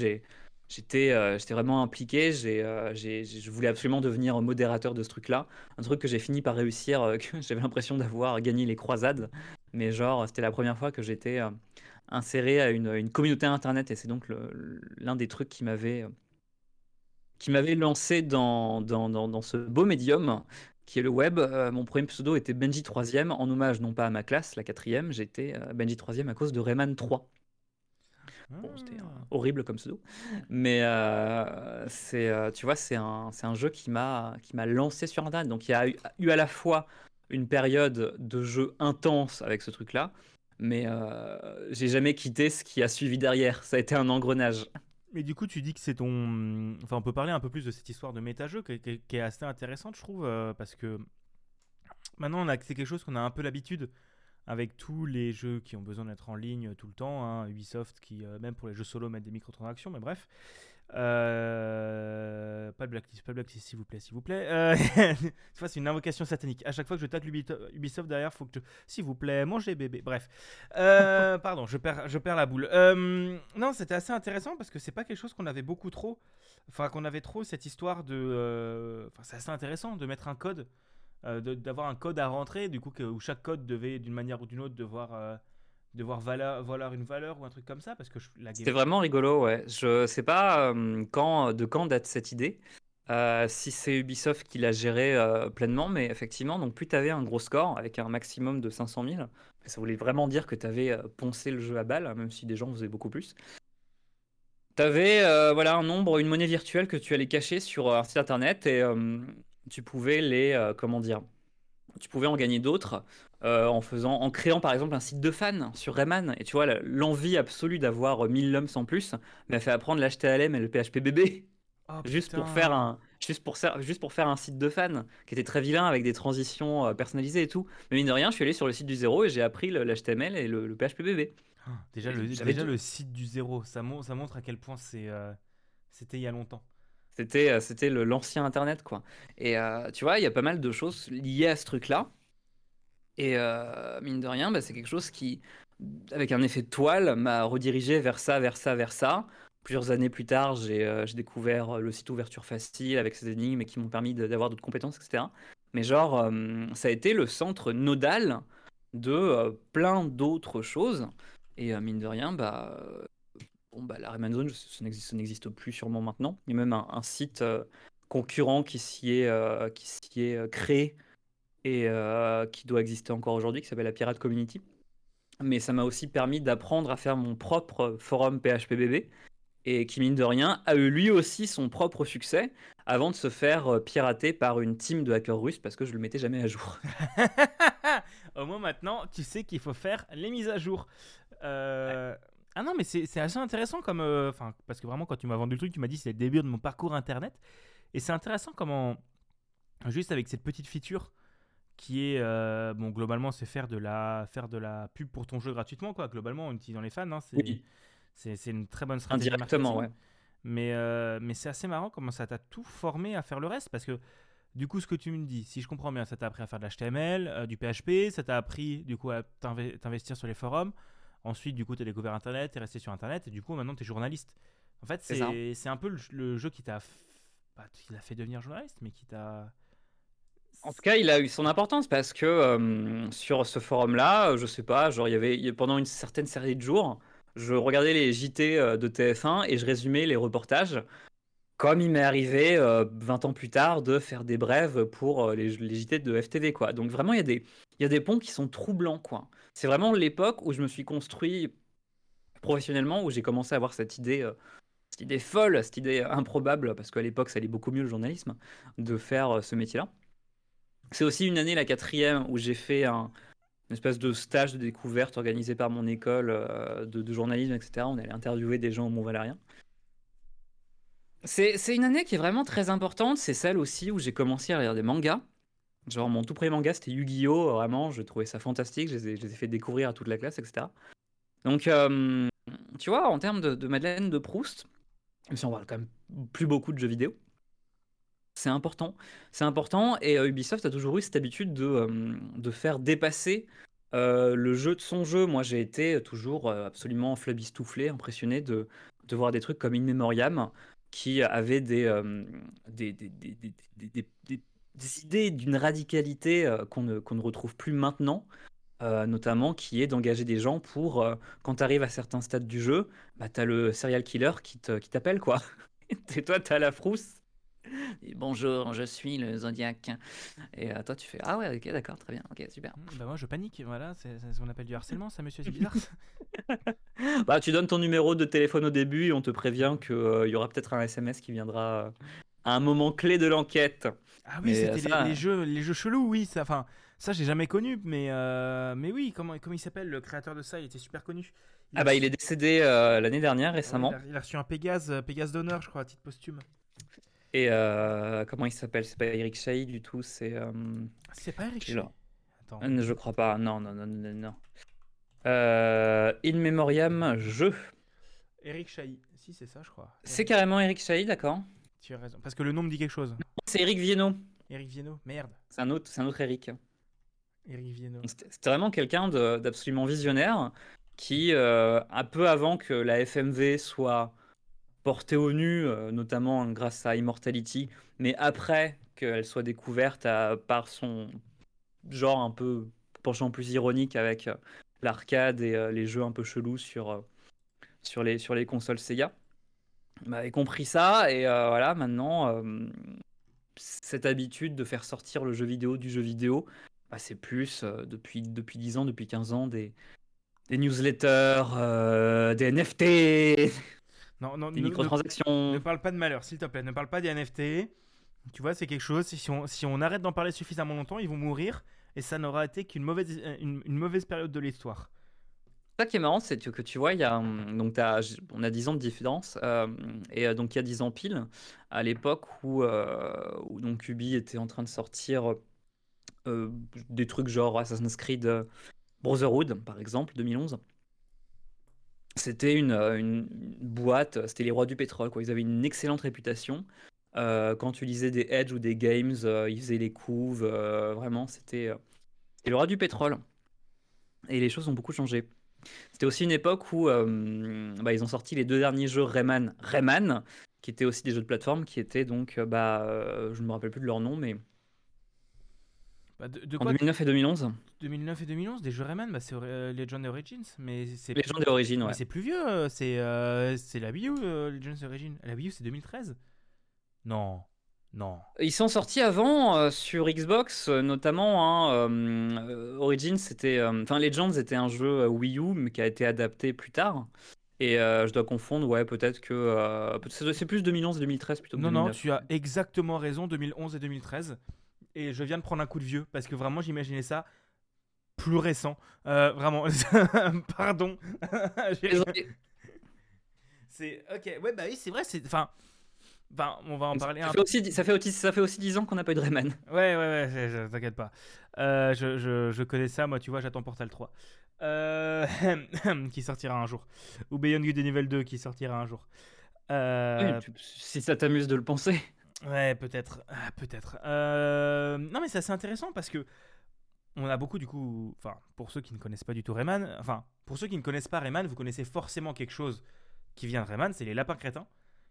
euh, j'étais vraiment impliqué. Euh, je voulais absolument devenir modérateur de ce truc-là. Un truc que j'ai fini par réussir, euh, que j'avais l'impression d'avoir gagné les croisades. Mais genre, c'était la première fois que j'étais inséré à une, communauté internet et c'est donc l'un des trucs qui m'avait qui m'avait lancé dans, dans, dans, ce beau médium qui est le web. Euh, mon premier pseudo était Benji 3 en hommage non pas à ma classe, la quatrième, j'étais euh, Benji 3 à cause de Rayman 3. Bon, c'était ah. horrible comme pseudo. Mais euh, c'est, tu vois, c'est un, c'est un jeu qui m'a, qui m'a lancé sur Internet. Donc il y a eu, à la fois une période de jeu intense avec ce truc-là, mais j'ai jamais quitté ce qui a suivi derrière. Ça a été un engrenage. Mais du coup, tu dis que c'est ton. Enfin, on peut parler un peu plus de cette histoire de méta-jeu qui, est assez intéressante, je trouve, euh, parce que maintenant, c'est quelque chose qu'on a un peu l'habitude avec tous les jeux qui ont besoin d'être en ligne tout le temps. hein, Ubisoft qui, euh, même pour les jeux solo, mettent des microtransactions, mais bref. Euh, Pas de blacklist, pas de blacklist, s'il vous plaît, s'il vous plaît. Euh, c'est une invocation satanique. À chaque fois que je tacle Ubi- Ubisoft derrière, faut que je... S'il vous plaît, mangez bébé. Bref. Euh, pardon, je perds, je perds la boule. Euh, non, c'était assez intéressant parce que c'est pas quelque chose qu'on avait beaucoup trop. Enfin, qu'on avait trop cette histoire de. euh, Enfin, c'est assez intéressant de mettre un code, euh, d'avoir un code à rentrer, du coup, que, où chaque code devait, d'une manière ou d'une autre, devoir. Euh, devoir valeur, valoir une valeur ou un truc comme ça parce que je- la C'était vraiment rigolo, ouais. Je sais pas euh, quand, de quand date cette idée. euh, si c'est Ubisoft qui l'a géré euh, pleinement, mais effectivement, donc plus tu avais un gros score avec un maximum de 500 000, ça voulait vraiment dire que tu avais poncé le jeu à balle, même si des gens faisaient beaucoup plus. Tu avais voilà, un nombre, une monnaie virtuelle que tu allais cacher sur euh, un site internet et euh, tu pouvais les, euh, comment dire, tu pouvais en gagner d'autres euh, en faisant, en créant par exemple un site de fans sur Rayman. Et tu vois, l'envie absolue d'avoir 1000 lumps en plus m'a fait apprendre l'HTML et le PHP bébé Oh, juste pour faire un, juste pour, ser- juste pour faire un site de fans qui était très vilain avec des transitions euh, personnalisées et tout. Mais mine de rien, je suis allé sur le site du zéro et j'ai appris le- l'HTML et le, le PHP bébé. Ah, Déjà, le, déjà le site du zéro, ça, mon- ça montre à quel point c'est, euh, c'était il y a longtemps. C'était, euh, c'était l'ancien Internet, quoi. Et euh, tu vois, il y a pas mal de choses liées à ce truc-là. Et euh, mine de rien, bah, c'est quelque chose qui, avec un effet de toile, m'a redirigé vers ça, vers ça, vers ça. Plusieurs années plus tard, j'ai découvert le site Ouverture Facile avec ses énigmes et qui m'ont permis d'avoir d'autres compétences, etc. Mais genre, ça a été le centre nodal de plein d'autres choses. Et mine de rien, bah, bon, bah, la Rayman Zone, ça n'existe plus sûrement maintenant. Il y a même un, un site euh, concurrent qui s'y est, euh, qui s'y est euh, créé et qui doit exister encore aujourd'hui, qui s'appelle la Pirate Community. Mais ça m'a aussi permis d'apprendre à faire mon propre forum PHPBB et qui, mine de rien, a eu lui aussi son propre succès avant de se faire pirater par une team de hackers russes parce que je le mettais jamais à jour. Au moins maintenant, tu sais qu'il faut faire les mises à jour. Euh, Ah non, mais c'est assez intéressant comme. euh, Enfin, parce que vraiment, quand tu m'as vendu le truc, tu m'as dit c'est le début de mon parcours internet. Et c'est intéressant comment, juste avec cette petite feature qui est. euh, bon, globalement, c'est faire, de la faire de la pub pour ton jeu gratuitement, quoi. Globalement, en utilisant les fans. hein, c'est Oui. une très bonne stratégie. Indirectement, ouais. Mais, euh, mais c'est assez marrant comment ça t'a tout formé à faire le reste. Parce que du coup, ce que tu me dis, si je comprends bien, ça t'a appris à faire de l'HTML, du PHP, ça t'a appris du coup à t'inve- t'investir sur les forums. Ensuite, du coup, tu as découvert Internet, tu es resté sur Internet, et du coup, maintenant, tu es journaliste. En fait, C'est un peu le, le jeu qui t'a qui t'a fait devenir journaliste, mais qui t'a. En tout cas, il a eu son importance parce que euh, sur ce forum-là, je sais pas, genre il y avait pendant une certaine série de jours, je regardais les JT euh, de TF1 et je résumais les reportages. Comme il m'est arrivé euh, 20 ans plus tard de faire des brèves pour euh, les, JT de FTV, quoi. Donc vraiment, il y a des, ponts qui sont troublants, quoi. C'est vraiment l'époque où je me suis construit professionnellement, où j'ai commencé à avoir cette idée, euh, folle, cette idée improbable, parce qu'à l'époque, ça allait beaucoup mieux le journalisme, de faire euh, ce métier-là. C'est aussi une année, la quatrième, où j'ai fait un, une espèce de stage de découverte organisé par mon école de, de journalisme, etc. On allait interviewer des gens au Mont-Valérien. C'est une année qui est vraiment très importante. C'est celle aussi où j'ai commencé à lire des mangas. Genre, mon tout premier manga, c'était Yu-Gi-Oh! Vraiment, je trouvais ça fantastique. Je les ai, fait découvrir à toute la classe, etc. Donc, euh, tu vois, en termes de, de Madeleine de Proust, même si on parle quand même plus beaucoup de jeux vidéo, c'est important. C'est important et euh, Ubisoft a toujours eu cette habitude de, euh, faire dépasser le jeu de son jeu. Moi, j'ai été toujours absolument flabistouflé, impressionné de, de voir des trucs comme In Memoriam qui avaient des, euh, des, des, des- des- des- idées d'une radicalité euh, qu'on ne, ne retrouve plus maintenant. euh, notamment qui est d'engager des gens pour, quand tu arrives à certains stades du jeu, bah, tu as le serial killer qui te- qui t'appelle, quoi. Et toi, tu as la frousse. Bonjour, je suis le Zodiac. Et euh, toi, tu fais Ah ouais, ok, d'accord, très bien, ok, super. Hmm, bah, moi, je panique. Voilà, c'est c'est ce qu'on appelle du harcèlement, ça, monsieur, c'est bizarre. Bah, tu donnes ton numéro de téléphone au début et on te prévient qu'il y aura peut-être un SMS qui viendra euh, à un moment clé de l'enquête. Ah oui, Mais, euh, c'était ça- les, les jeux, les jeux chelous, oui. ça- Enfin, Ça, j'ai jamais connu, mais, euh, mais oui, comment, comment il s'appelle le créateur de ça Il était super connu. Ah bah il est décédé euh, l'année dernière ouais, récemment. il, a, il a reçu un Pégase, euh, Pégase d'honneur, je crois, à titre posthume. Et euh, comment il s'appelle? C'est pas Eric Chahi du tout, c'est... euh, C'est pas Eric. Chahi? Attends. euh, Je crois pas, non, non, non, non, non. Euh, In Memoriam, jeu. Eric Chahi. Si, c'est ça, je crois. C'est carrément Eric Chahi, d'accord. Tu as raison. Parce que le nom me dit quelque chose. C'est Eric Viennot. Eric Viennot. Merde. C'est un autre, c'est un autre Eric. Eric Viennot. C'était vraiment quelqu'un d'absolument visionnaire qui, un peu avant que la FMV soit portée au nu, euh, notamment grâce à Immortality, mais après qu'elle soit découverte par son genre un peu penchant plus ironique avec euh, l'arcade et euh, les jeux un peu chelous sur, sur, les, sur les consoles Sega. Bah, et compris ça, et voilà, maintenant, cette habitude de faire sortir le jeu vidéo du jeu vidéo, bah, c'est plus depuis, depuis 10 ans, depuis 15 ans, des, des newsletters, des NFT, Non, non, des ne- ne- microtransactions. Ne parle pas de malheur, s'il te plaît. Ne parle pas des NFT. Tu vois, c'est quelque chose. Si on, si on arrête d'en parler suffisamment longtemps, ils vont mourir. Et ça n'aura été qu'une mauvaise, une, une mauvaise période de l'histoire. Ça qui est marrant, c'est que tu vois, il y a, donc j- on a 10 ans de différence, euh, et euh, donc il y a 10 ans pile, à l'époque où, euh, où donc Ubi était en train de sortir euh, des trucs genre Assassin's Creed euh, Brotherhood, par exemple, 2011. C'était une, euh, une boîte, c'était les rois du pétrole, quoi. Ils avaient une excellente réputation. Euh, quand tu lisais des Edge ou des Games, euh, ils faisaient les couves, euh, vraiment, c'était euh, le roi du pétrole. Et les choses ont beaucoup changé. C'était aussi une époque où euh, bah, ils ont sorti les deux derniers jeux Rayman, Rayman, qui étaient aussi des jeux de plateforme, qui étaient donc, euh, bah, euh, je ne me rappelle plus de leur nom, mais Bah, de, de en quoi 2009 et 2011. 2009 et 2011 Des jeux Rayman bah, C'est euh, Legend Origins. Mais c'est des origines, mais ouais. c'est plus vieux. euh, C'est euh, c'est la Wii U, euh, Legends Origins. La Wii U, c'est 2013 Non. Non. Ils sont sortis avant euh, sur Xbox, notamment. hein, Origins, c'était, enfin Legends était un jeu Wii U, mais qui a été adapté plus tard. Et euh, je dois confondre, ouais, peut-être que euh, c'est plus 2011-2013 plutôt que Non, non, 2009. tu as exactement raison, 2011 et 2013. Et je viens de prendre un coup de vieux parce que vraiment, j'imaginais ça plus récent. Euh, vraiment, pardon. C'est ok, ouais, bah oui, c'est vrai, c'est. Enfin, enfin, on va en parler ça, un fait aussi, ça, fait aussi, ça fait aussi 10 ans qu'on n'a pas eu de Rayman. Ouais, ouais, ouais, t'inquiète pas. Euh, je, je, je connais ça, moi, tu vois, j'attends Portal 3. Euh, qui sortira un jour. Ou Beyond Good Evil 2 qui sortira un jour. Euh, Oui, tu- si ça t'amuse de le penser. Ouais, peut-être. Ah, peut-être. Non, mais c'est assez intéressant parce que on a beaucoup, du coup. Enfin, pour ceux qui ne connaissent pas du tout Rayman, enfin, pour ceux qui ne connaissent pas Rayman, vous connaissez forcément quelque chose qui vient de Rayman, c'est les lapins crétins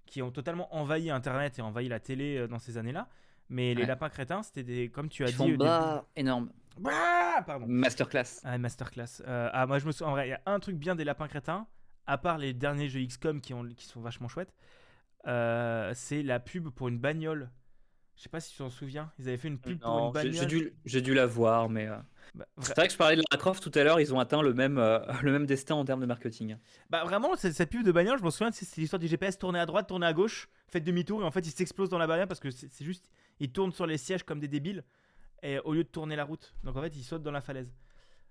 qui ont totalement envahi Internet et envahi la télé euh, dans ces années-là. Mais les lapins crétins, c'était des. Comme tu as Ils dit. bah, énorme. Bah, Pardon. Masterclass. Ah, masterclass. Euh, ah, moi, je me souviens. En vrai, il y a un truc bien des lapins crétins, à part les derniers jeux XCOM qui, ont, qui sont vachement chouettes. euh, c'est la pub pour une bagnole. Je sais pas si tu t'en souviens. Ils avaient fait une pub pour une Non, j'ai bagnole. j'ai dû, la voir, mais euh, Bah, c'est vra- vrai que je parlais de Lara Croft tout à l'heure. Ils ont atteint le même, euh, le même destin en termes de marketing. bah, vraiment, cette pub de bagnole, je m'en souviens, c'est l'histoire du GPS tourner à droite, tourner à gauche, faites demi-tour et en fait, il s'explose dans la barrière parce que c'est juste. Ils tournent sur les sièges comme des débiles et au lieu de tourner la route. Donc en fait, ils sautent dans la falaise.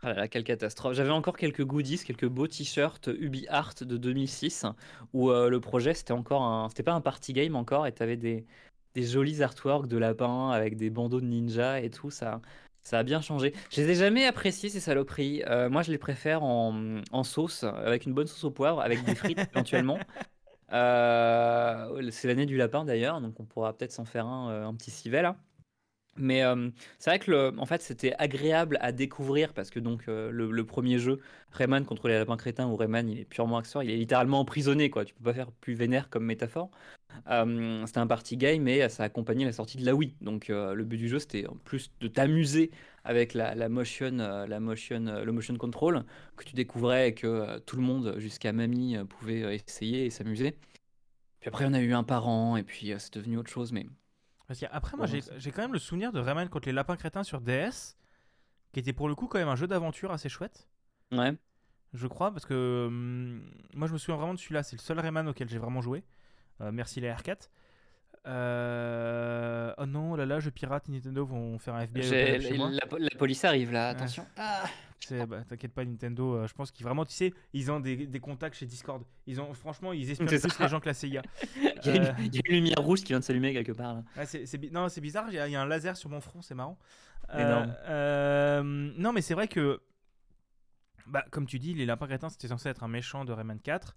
Ah là là, quelle catastrophe. J'avais encore quelques goodies, quelques beaux t-shirts Ubi Art de 2006 où euh, le projet c'était encore un. C'était pas un party game encore et t'avais des, des jolis artworks de lapins avec des bandeaux de ninja et tout. Ça, ça a bien changé. Je les ai jamais appréciés ces saloperies. Euh, moi je les préfère en, en sauce, avec une bonne sauce au poivre, avec des frites éventuellement. Euh, c'est l'année du lapin d'ailleurs, donc on pourra peut-être s'en faire un, euh, un petit civet là. Mais euh, c'est vrai que en fait c'était agréable à découvrir parce que donc euh, le, premier jeu Rayman contre les lapins crétins où Rayman il est purement accessoire, il est littéralement emprisonné quoi. Tu peux pas faire plus vénère comme métaphore. Euh, c'était un party game et ça accompagnait la sortie de la Wii. Donc le but du jeu c'était en plus de t'amuser avec la, motion, la motion, le motion control que tu découvrais et que tout le monde jusqu'à mamie pouvait essayer et s'amuser. Puis après on a eu un parent et puis c'est devenu autre chose mais Parce qu'après, moi, j'ai quand même le souvenir de Rayman contre les lapins crétins sur DS, qui était pour le coup quand même un jeu d'aventure assez chouette. ouais. Je crois, parce que hum, moi je me souviens vraiment de celui-là, c'est le seul Rayman auquel j'ai vraiment joué. Euh, merci les R4. Euh... Oh non, là là, je pirate, Nintendo vont faire un FBI. Chez la, la police arrive là, attention. Ah. Bah, T'inquiète pas, Nintendo, euh, je pense qu'ils vraiment, tu sais, ils ont des, des contacts chez Discord. Ils ont, franchement, ils C'est plus les gens que la CIA. Il y, a Euh. une, il y a une lumière rouge qui vient de s'allumer quelque part là. Ah, c'est, non, c'est bizarre, il y, a- il y a un laser sur mon front, c'est marrant. Euh, non, mais c'est vrai que, bah, comme tu dis, les lapins crétins, c'était censé être un méchant de Rayman 4.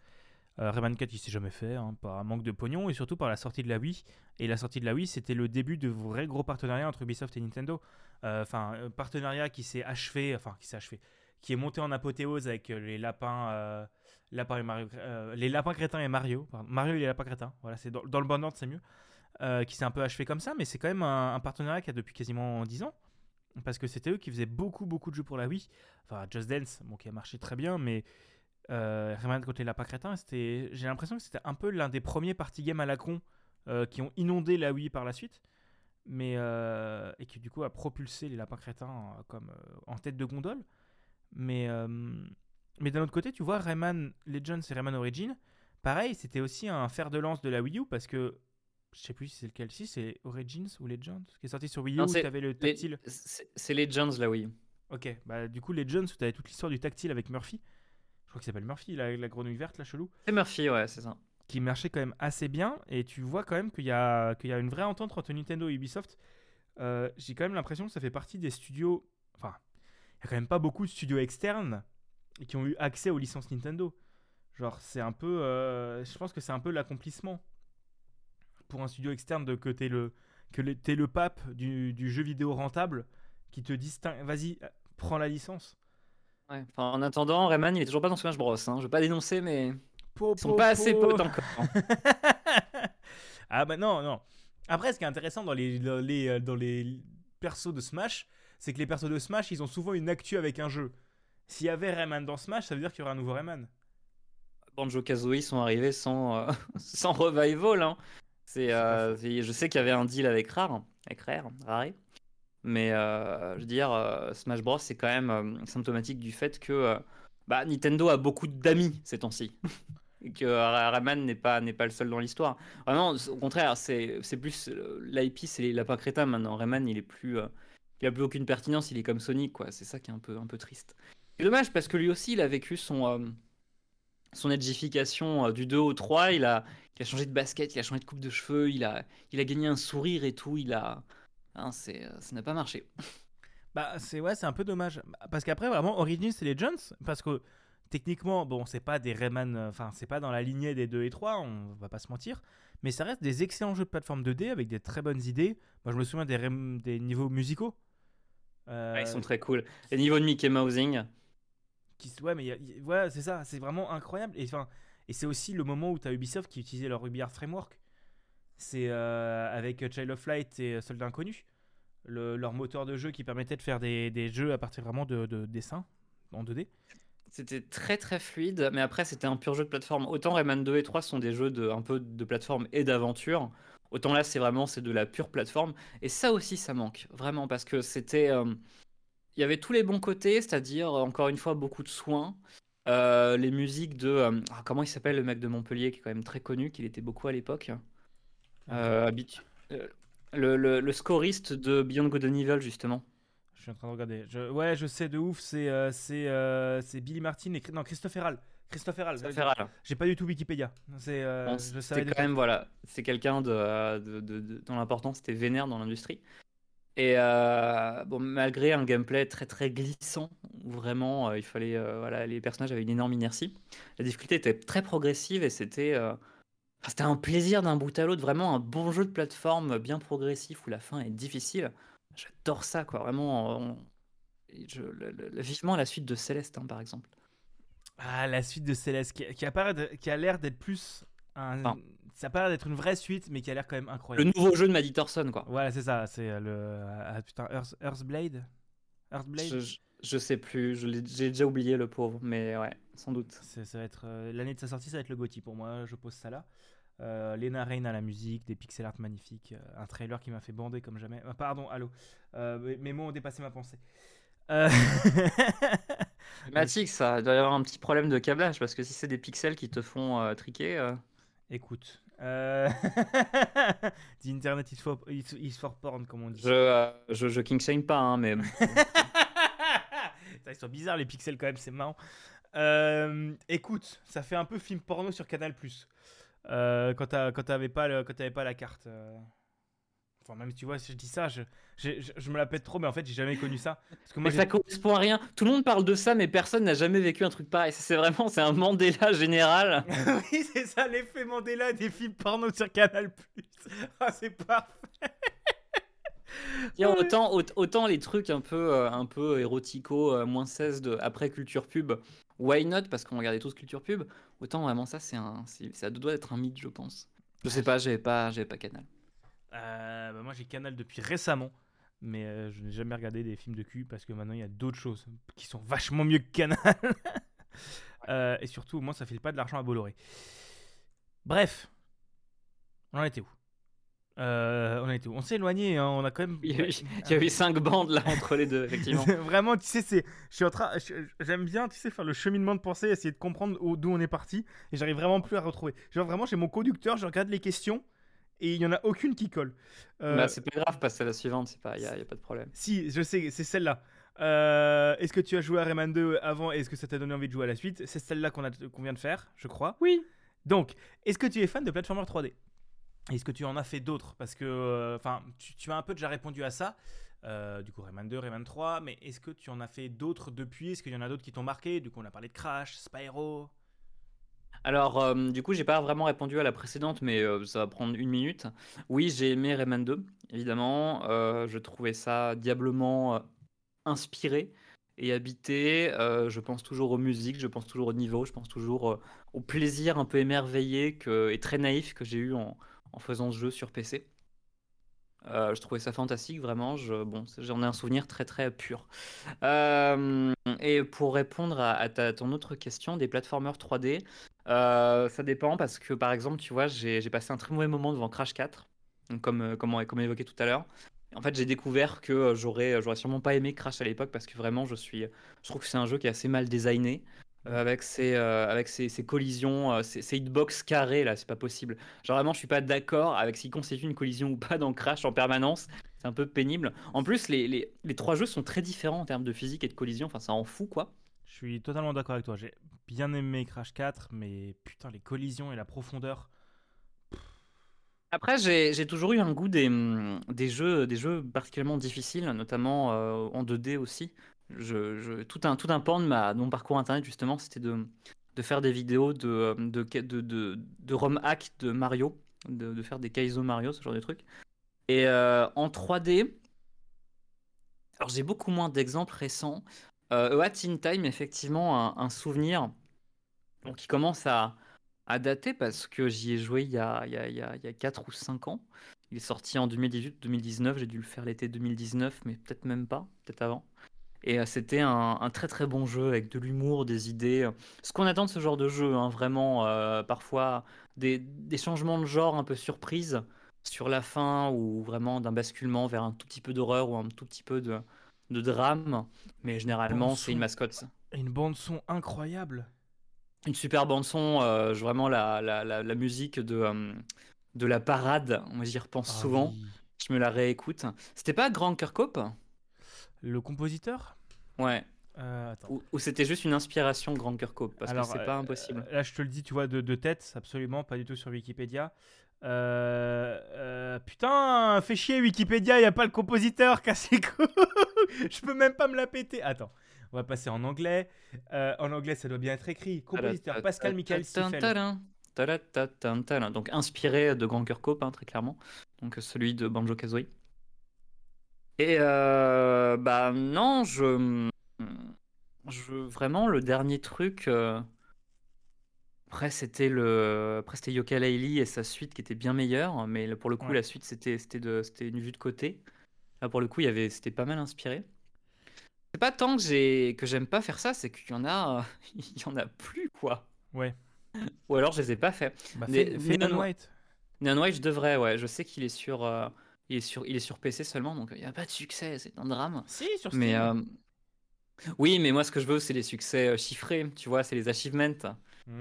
Euh, Rayman 4, il s'est jamais fait, hein, par manque de pognon et surtout par la sortie de la Wii. Et la sortie de la Wii, c'était le début de vrais gros partenariats entre Ubisoft et Nintendo. Euh, Enfin, un partenariat qui s'est achevé, enfin, qui s'est achevé, qui est monté en apothéose avec euh, les lapins, euh, euh, les lapins crétins et Mario. Mario et les lapins crétins. Voilà, c'est dans, le bon ordre, c'est mieux. Euh, qui s'est un peu achevé comme ça, mais c'est quand même un, un partenariat qui a depuis quasiment 10 ans. Parce que c'était eux qui faisaient beaucoup, beaucoup de jeux pour la Wii. Enfin, Just Dance, bon, qui a marché très bien, mais euh, Rayman contre les lapins crétins, c'était, j'ai l'impression que c'était un peu l'un des premiers party games à la con euh, qui ont inondé la Wii par la suite. Mais, euh, et qui du coup a propulsé les lapins crétins euh, comme en tête de gondole. Mais, mais d'un autre côté, tu vois, Rayman Legends et Rayman Origin, pareil, c'était aussi un fer de lance de la Wii U parce que je sais plus si c'est lequel, si c'est Origins ou Legends qui est sorti sur Wii U tu avais le tactile. C'est Legends là, oui. Ok, bah du coup Legends où tu avais toute l'histoire du tactile avec Murphy. Je crois qu'il s'appelle Murphy, la, la grenouille verte, la chelou, C'est Murphy, ouais, c'est ça. qui marchait quand même assez bien. Et tu vois quand même qu'il y, a- qu'il y a une vraie entente entre Nintendo et Ubisoft. Euh, J'ai quand même l'impression que ça fait partie des studios. Enfin, il y a quand même pas beaucoup de studios externes qui ont eu accès aux licences Nintendo. Genre, c'est un peu. euh, je pense que c'est un peu l'accomplissement pour un studio externe de que t'es le, que le- t'es le pape du, du jeu vidéo rentable qui te distingue. Vas-y, euh, prends la licence. Ouais. Enfin, en attendant, Rayman il est toujours pas dans Smash Bros. Hein. Je vais pas dénoncer, mais Po, ils sont po, pas assez po. potes encore. ah bah non, non. Après, ce qui est intéressant dans les, dans les, euh, dans les persos de Smash, c'est que les persos de Smash, ils ont souvent une actu avec un jeu. S'il y avait Rayman dans Smash, ça veut dire qu'il y aurait un nouveau Rayman. Banjo Kazooie sont arrivés sans, euh, sans revival. Hein. C'est, euh, c'est- je sais qu'il y avait un deal avec Rare, avec Rare, Rare. Mais euh, je veux dire, euh, Smash Bros, c'est quand même euh, symptomatique du fait que bah, Nintendo a beaucoup d'amis ces temps-ci. Que Rayman n'est pas, pas le seul dans l'histoire. Vraiment, au contraire, c'est, plus l'IP, c'est les lapins maintenant. Rayman, il est plus, euh, il a plus aucune pertinence, il est comme Sonic, quoi. C'est ça qui est un peu, un peu triste. C'est dommage parce que lui aussi, il a vécu son, son edgification du 2 au 3. Il a, il a changé de basket, il a changé de coupe de cheveux, il a, il a gagné un sourire et tout. Il a, hein, c'est, euh, ça n'a pas marché. Bah c'est ouais, c'est un peu dommage parce qu'après vraiment Origins et Legends parce que techniquement bon, c'est pas des Rayman euh, enfin, c'est pas dans la lignée des 2 et 3, on va pas se mentir, mais ça reste des excellents jeux de plateforme 2D avec des très bonnes idées. Moi je me souviens des, des niveaux musicaux. Euh, Ouais, ils sont très cool. Les niveaux de Mickey Mousing, qui ouais mais ouais, c'est ça, c'est vraiment incroyable et enfin et c'est aussi le moment où tu as Ubisoft qui utilisait leur Ruby Art Framework. C'est euh, avec Child of Light et Soldat Inconnu, le- leur moteur de jeu qui permettait de faire des, jeux à partir vraiment de, de dessins en 2D. c'était très très fluide, mais après c'était un pur jeu de plateforme. Autant Rayman 2 et 3 sont des jeux de, un peu de plateforme et d'aventure, autant là c'est vraiment c'est de la pure plateforme. Et ça aussi ça manque, vraiment, parce que c'était... euh, Il y avait tous les bons côtés, c'est-à-dire encore une fois beaucoup de soins. Euh, les musiques de... euh, ah, comment il s'appelle le mec de Montpellier qui est quand même très connu, qu'il était beaucoup à l'époque? Euh, habitu- euh, le, le, le scoriste de Beyond Good and Evil justement. Je suis en train de regarder. Je- ouais, je sais de ouf. C'est euh, c'est euh, c'est Billy Martin et Chri- non Christophe Herral. Christophe Herral. Ça fait râle. J'ai pas du tout Wikipédia. C'est euh, Bon, je savais c'était de quand même voilà, c'est quelqu'un de, de, de- de- dont l'importance était vénère dans l'industrie. Et euh, bon, malgré un gameplay très très glissant, où vraiment euh, il fallait euh, voilà, les personnages avaient une énorme inertie. La difficulté était très progressive et c'était euh, enfin, c'était un plaisir d'un bout à l'autre, vraiment un bon jeu de plateforme bien progressif où la fin est difficile. J'adore ça quoi, vraiment. on- et je- le- le- vivement la suite de Céleste hein, par exemple. Ah, la suite de Céleste qui, qui apparaît de- qui a l'air d'être plus un. Enfin. Ça l'air d'être une vraie suite, mais qui a l'air quand même Le incroyable. nouveau jeu de Maddie Thorson quoi. Voilà, c'est ça. C'est euh, le ah, putain Earth, Earthblade? Earthblade? Je, je- sais plus, j'ai déjà oublié le pauvre, mais ouais, sans doute. Ça va être euh, l'année de sa sortie, ça va être le Gotti pour moi. Je pose ça là. Euh, Lena Rain à la musique, des pixel art magnifiques, euh, un trailer qui m'a fait bander comme jamais. Ah, pardon, allô. Euh, mes- mots ont dépassé ma pensée. Euh, Matic, ça doit y avoir un petit problème de câblage parce que si c'est des pixels qui te font euh, triquer, euh, Écoute, Euh... The internet is for, is, is for porn, comme on dit. Je, euh, je, je king shame pas, hein, mais Ils sont bizarres les pixels quand même, c'est marrant. Euh, écoute, ça fait un peu film porno sur Canal euh, quand t'avais pas, le- quand t'avais pas la carte. euh. Enfin, même si tu vois, si je dis ça, je, je, je- je me la pète trop, mais en fait, j'ai jamais connu ça. Parce que moi, Mais ça correspond à rien. Tout le monde parle de ça, mais personne n'a jamais vécu un truc pareil. C'est vraiment, c'est un Mandela général. oui, c'est ça l'effet Mandela des films porno sur Canal Ah, c'est parfait. Tiens, autant, aut- autant les trucs un peu, euh, un peu érotico, euh, moins 16 de, après culture pub, why not Parce qu'on regardait tous culture pub. Autant vraiment ça, c'est un, ça doit être un mythe, je pense. Je sais pas, j'avais pas, j'avais pas Canal. Euh, bah, moi, j'ai Canal depuis récemment. Mais euh, je n'ai jamais regardé des films de cul parce que maintenant il y a d'autres choses qui sont vachement mieux que Canal. Euh, et surtout, au moins, ça file pas de l'argent à Bolloré. Bref, on en était où? Euh, On où On s'est éloigné, hein, on a quand même. Il y a eu, il y a eu cinq bandes là entre les deux, effectivement. Vraiment, tu sais, c'est, je suis en train, je- j'aime bien, tu sais, faire le cheminement de pensée, essayer de comprendre où- d'où on est parti, et j'arrive vraiment plus à retrouver. Genre vraiment, j'ai mon conducteur, je regarde les questions, et il y en a aucune qui colle. Euh, Bah, c'est pas grave, passe à la suivante, c'est pas, y a, y a pas de problème. Si, je sais, c'est celle-là. Euh, est-ce que tu as joué à Rayman 2 avant et est-ce que ça t'a donné envie de jouer à la suite? C'est celle-là qu'on a- qu'on vient de faire, je crois. Oui. Donc, est-ce que tu es fan de platformer 3D Est-ce que tu en as fait d'autres? Parce que, euh, enfin, tu, as un peu déjà répondu à ça. Euh, du coup, Rayman 2, Rayman 3, mais est-ce que tu en as fait d'autres depuis? Est-ce qu'il y en a d'autres qui t'ont marqué? Du coup, on a parlé de Crash, Spyro. Alors, euh, du coup, j'ai pas vraiment répondu à la précédente, mais ça va prendre une minute. Oui, j'ai aimé Rayman 2, évidemment. Je trouvais ça diablement inspiré et habité. Je pense toujours aux musiques, je pense toujours au niveau, je pense toujours au plaisir un peu émerveillé et très naïf que j'ai eu en, en faisant ce jeu sur PC. Euh, je trouvais ça fantastique, vraiment. Je, bon, j'en ai un souvenir très très pur. Euh, et pour répondre à, ton autre question des plateformeurs 3D, euh, ça dépend parce que par exemple, tu vois, j'ai passé un très mauvais moment devant Crash 4, donc comme, comme, comme évoqué tout à l'heure. En fait, j'ai découvert que j'aurais j'aurais sûrement pas aimé Crash à l'époque parce que vraiment, je suis, je trouve que c'est un jeu qui est assez mal designé. Euh, avec ses, euh, avec ses, ses collisions, euh, ses, ses hitbox carrés là, c'est pas possible. Genre vraiment, je suis pas d'accord avec qui constitue une collision ou pas dans Crash en permanence. C'est un peu pénible. En plus, les, les, les trois jeux sont très différents en termes de physique et de collision. Enfin, ça en fout quoi. Je suis totalement d'accord avec toi. J'ai bien aimé Crash 4, mais putain, les collisions et la profondeur. Après, j'ai j'ai toujours eu un goût des, hum, des jeux, des jeux particulièrement difficiles, notamment euh, en 2D aussi. Tout un, tout un pan de, mon parcours internet, justement, c'était de, de faire des vidéos de, euh, de, de, de, ROM hack de Mario, de, faire des Kaizo Mario, ce genre de trucs. Et euh, en 3D, alors j'ai beaucoup moins d'exemples récents. Euh, A Hat in Time, effectivement, un, souvenir donc, qui commence à, à dater parce que j'y ai joué il y, a, il y, a, il y a 4 ou 5 ans. Il est sorti en 2018-2019, j'ai dû le faire l'été 2019, mais peut-être même pas, peut-être avant. Et euh, c'était un, un très très bon jeu avec de l'humour, des idées. Ce qu'on attend de ce genre de jeu, hein, vraiment, euh, parfois des, des changements de genre un peu surprises sur la fin ou vraiment d'un basculement vers un tout petit peu d'horreur ou un tout petit peu de, de drame. Mais généralement, c'est une mascotte. une bande-son incroyable. Une super bande son, euh, vraiment la, la, la, la musique de, euh, de la parade, moi j'y repense Ah souvent, oui. je me la réécoute. C'était pas Grand Kirkhope? Le compositeur Ouais, Euh, Attends. ou, ou c'était juste une inspiration Grand Kirkhope, parce Alors, que c'est euh, pas impossible. Là, je te le dis, tu vois, de, de tête, absolument, pas du tout sur Wikipédia. Euh, euh, putain, fais chier Wikipédia, y a pas le compositeur, cassez. Je peux même pas me la péter. Attends, on va passer en anglais. Euh, en anglais, ça doit bien être écrit. Compositeur Pascal Michael. Tadam. Donc inspiré de Grand Kirkhope, hein, très clairement. Donc celui de Banjo Kazooie. Et euh, bah non, je, je vraiment le dernier truc. euh, Après c'était le, après c'était Yoka Laylee et sa suite qui était bien meilleure, mais pour le coup Ouais. la suite c'était c'était de c'était une vue de côté. Là pour le coup il y avait c'était pas mal inspiré. C'est pas tant que j'ai que j'aime pas faire ça, c'est qu'il y en a euh, il y en a plus quoi. Ouais. Ou alors je les ai pas fait. Bah, fais, Non White. Neon White, je devrais, ouais. Je sais qu'il est sur, il est sur, il est sur PC seulement, donc il n'y a pas de succès, c'est un drame. Si, sur Steam. Mais euh, oui, mais moi ce que je veux, c'est les succès euh, chiffrés, tu vois, c'est les achievements.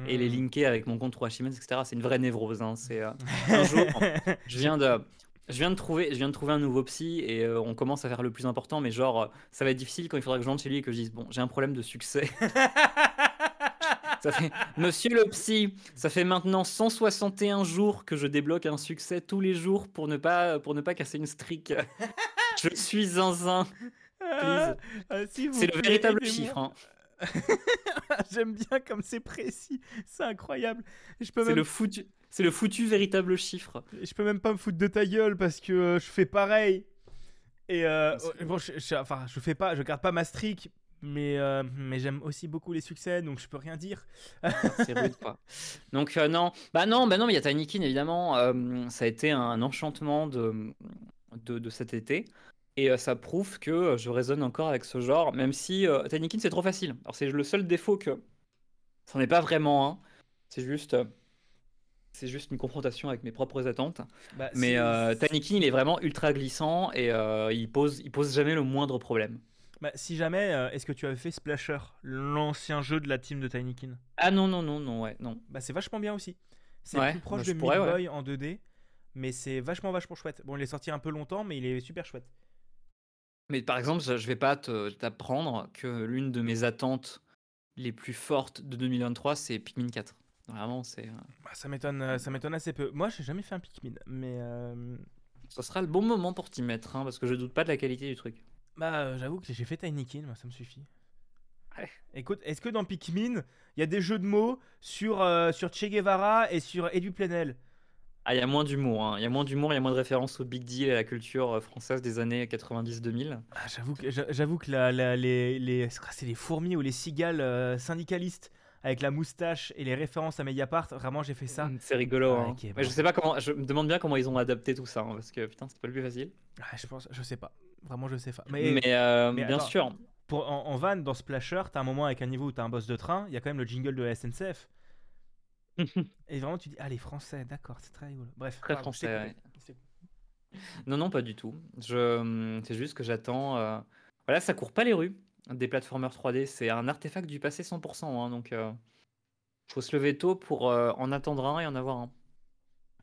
et les Hmm. linker avec mon compte 3 Siemens, etc. C'est une vraie névrose. hein. C'est euh, un jour, je viens de, je viens de trouver, je viens de trouver un nouveau psy et euh, on commence à faire le plus important, mais genre, ça va être difficile quand il faudra que je rentre chez lui et que je dise bon, j'ai un problème de succès. Ça fait, Monsieur le psy, ça fait maintenant 161 jours que je débloque un succès tous les jours pour ne pas, pour ne pas casser une streak. Je suis zinzin. Ah, s'il vous C'est le véritable chiffre. hein. J'aime bien comme c'est précis. C'est incroyable. Je peux, C'est même... le foutu, c'est le foutu véritable chiffre. je peux même pas me foutre de ta gueule parce que euh, je fais pareil. Et euh, oh, bon, je, je- enfin, je fais pas, je garde pas ma streak, mais, euh, mais j'aime aussi beaucoup les succès, donc je peux rien dire. C'est rude, quoi. Donc, euh, non. Bah non, bah non, mais il y a Tinykin, évidemment. euh, ça a été un enchantement de, de, de cet été. Et ça prouve que je résonne encore avec ce genre, même si Tinykin, c'est trop facile. Alors, c'est le seul défaut que. C'en est pas vraiment un. C'est juste. C'est juste une confrontation avec mes propres attentes. Bah, Mais Tinykin, il est vraiment ultra glissant et il, pose, il pose jamais le moindre problème. Bah, si jamais, euh, est-ce que tu avais fait Splasher, l'ancien jeu de la team de Tinykin Ah non, non, non, non, ouais, non. Bah, c'est vachement bien aussi. C'est Ouais, plus proche bah, de pourrais, Meat ouais. Boy en 2D, mais c'est vachement, vachement chouette. Bon, il est sorti un peu longtemps, mais il est super chouette. Mais par exemple, je vais pas te- t'apprendre que l'une de mes attentes les plus fortes de 2023, c'est Pikmin 4. Vraiment, c'est, euh, Bah, ça m'étonne, euh, ça m'étonne assez peu. Moi, j'ai jamais fait un Pikmin, mais euh, ce sera le bon moment pour t'y mettre, hein, parce que je doute pas de la qualité du truc. Bah, euh, j'avoue que j'ai fait Tinykin, moi, ça me suffit. Ouais. Écoute, est-ce que dans Pikmin, il y a des jeux de mots sur, euh, sur Che Guevara et sur Edu Plenel? Ah, il y a moins d'humour, hein. il y a moins d'humour, il y a moins de références au Big Deal et à la culture euh, française des années 90-2000. Ah, J'avoue que, j'a- j'avoue que la- la- les, les, c'est les fourmis ou les cigales euh, syndicalistes avec la moustache et les références à Mediapart, vraiment, j'ai fait ça. Mm, C'est rigolo. Ah, hein. Mais je sais pas comment, je me demande bien comment ils ont adapté tout ça, hein, parce que putain, c'est pas le plus facile. Ah, je pense, je sais pas. Vraiment, je sais pas. Mais, Mais, euh, mais bien attends. sûr, pour, en, en van, dans Splasher, t'as un moment avec un niveau où t'as un boss de train, il y a quand même le jingle de la SNCF. Et vraiment, tu dis, ah, les Français, d'accord, c'est très rigolo. Bref, Très pardon, français. Non, non, pas du tout. Je, hum, c'est juste que j'attends. euh, Voilà, ça court pas les rues des plateformers 3D. C'est un artefact du passé 100%. hein, donc, euh, faut se lever tôt pour euh, en attendre un et en avoir un.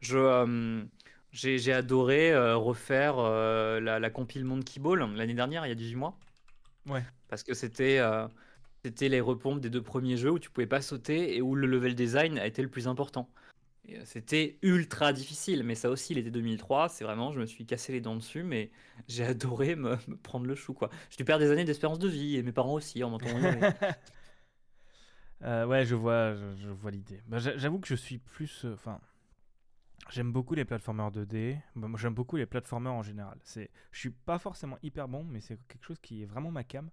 Je, euh, j'ai, adoré euh, refaire euh, la, la compile Monkey Ball l'année dernière, il y a 18 mois. Ouais. Parce que c'était, euh, c'était les repompes des deux premiers jeux où tu pouvais pas sauter et où le level design a été le plus important. C'était ultra difficile, mais ça aussi, il était 2003. C'est vraiment, je me suis cassé les dents dessus, mais j'ai adoré me, me prendre le chou, quoi. Je dû perdre des années d'espérance de vie, et mes parents aussi, en m'entendant. Euh, ouais, je vois, je, je vois l'idée. Bah, j'a- J'avoue que je suis plus. euh. J'aime beaucoup les plateformers 2D. Bah, J'aime beaucoup les plateformers en général. C'est, je suis pas forcément hyper bon, mais c'est quelque chose qui est vraiment ma cam.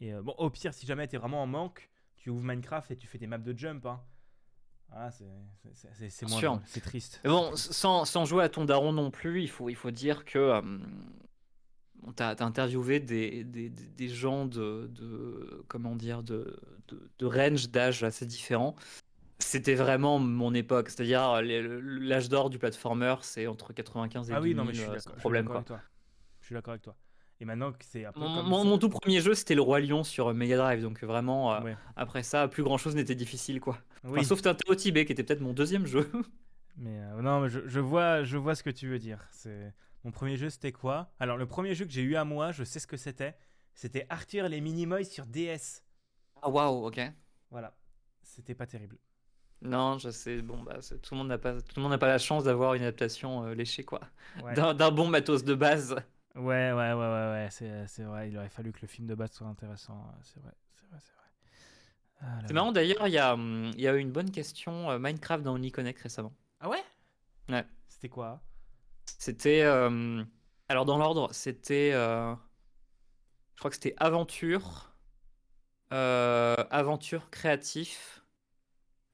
Et euh, bon, au pire, si jamais t'es vraiment en manque, tu ouvres Minecraft et tu fais des maps de jump. Hein. Ah, c'est, moins c'est triste. Mais bon, sans, sans jouer à ton daron non plus, il faut, il faut dire que euh, t'as, t'as interviewé des- des gens de, de comment dire de, de, de range d'âge assez différents. C'était vraiment mon époque, c'est-à-dire le- l'âge d'or du platformer, c'est entre 95 et Ah oui, 2000, non, mais je suis euh, d'accord. sans problème. Je suis d'accord avec toi. Et maintenant que c'est Mon, mon- tout premier jeu, c'était le Roi Lion sur Mega Drive, donc vraiment, euh, Ouais. après ça, plus grand chose n'était difficile quoi. Enfin, Oui. sauf Tintin au Tibet, qui était peut-être mon deuxième jeu. Mais euh, non, mais je, je vois, je vois ce que tu veux dire. C'est mon premier jeu, c'était quoi? Alors le premier jeu que j'ai eu à moi, je sais ce que c'était. C'était Arthur et les Minimoys sur DS. Ah waouh, ok. Voilà, c'était pas terrible. Non, je sais. Bon, bah, tout le monde n'a pas, tout le monde n'a pas la chance d'avoir une adaptation euh, léchée, quoi. Ouais, D'un bon matos de base. ouais, ouais, ouais, ouais, ouais, c'est, c'est vrai. Il aurait fallu que le film de base soit intéressant. C'est vrai, c'est vrai, c'est vrai. Ah C'est marrant d'ailleurs, il y a, hum, il y a eu une bonne question euh, Minecraft dans OnlyConnect récemment. Ah ouais? Ouais. C'était quoi? C'était, euh, alors dans l'ordre, c'était, euh, je crois que c'était aventure, aventure créatif,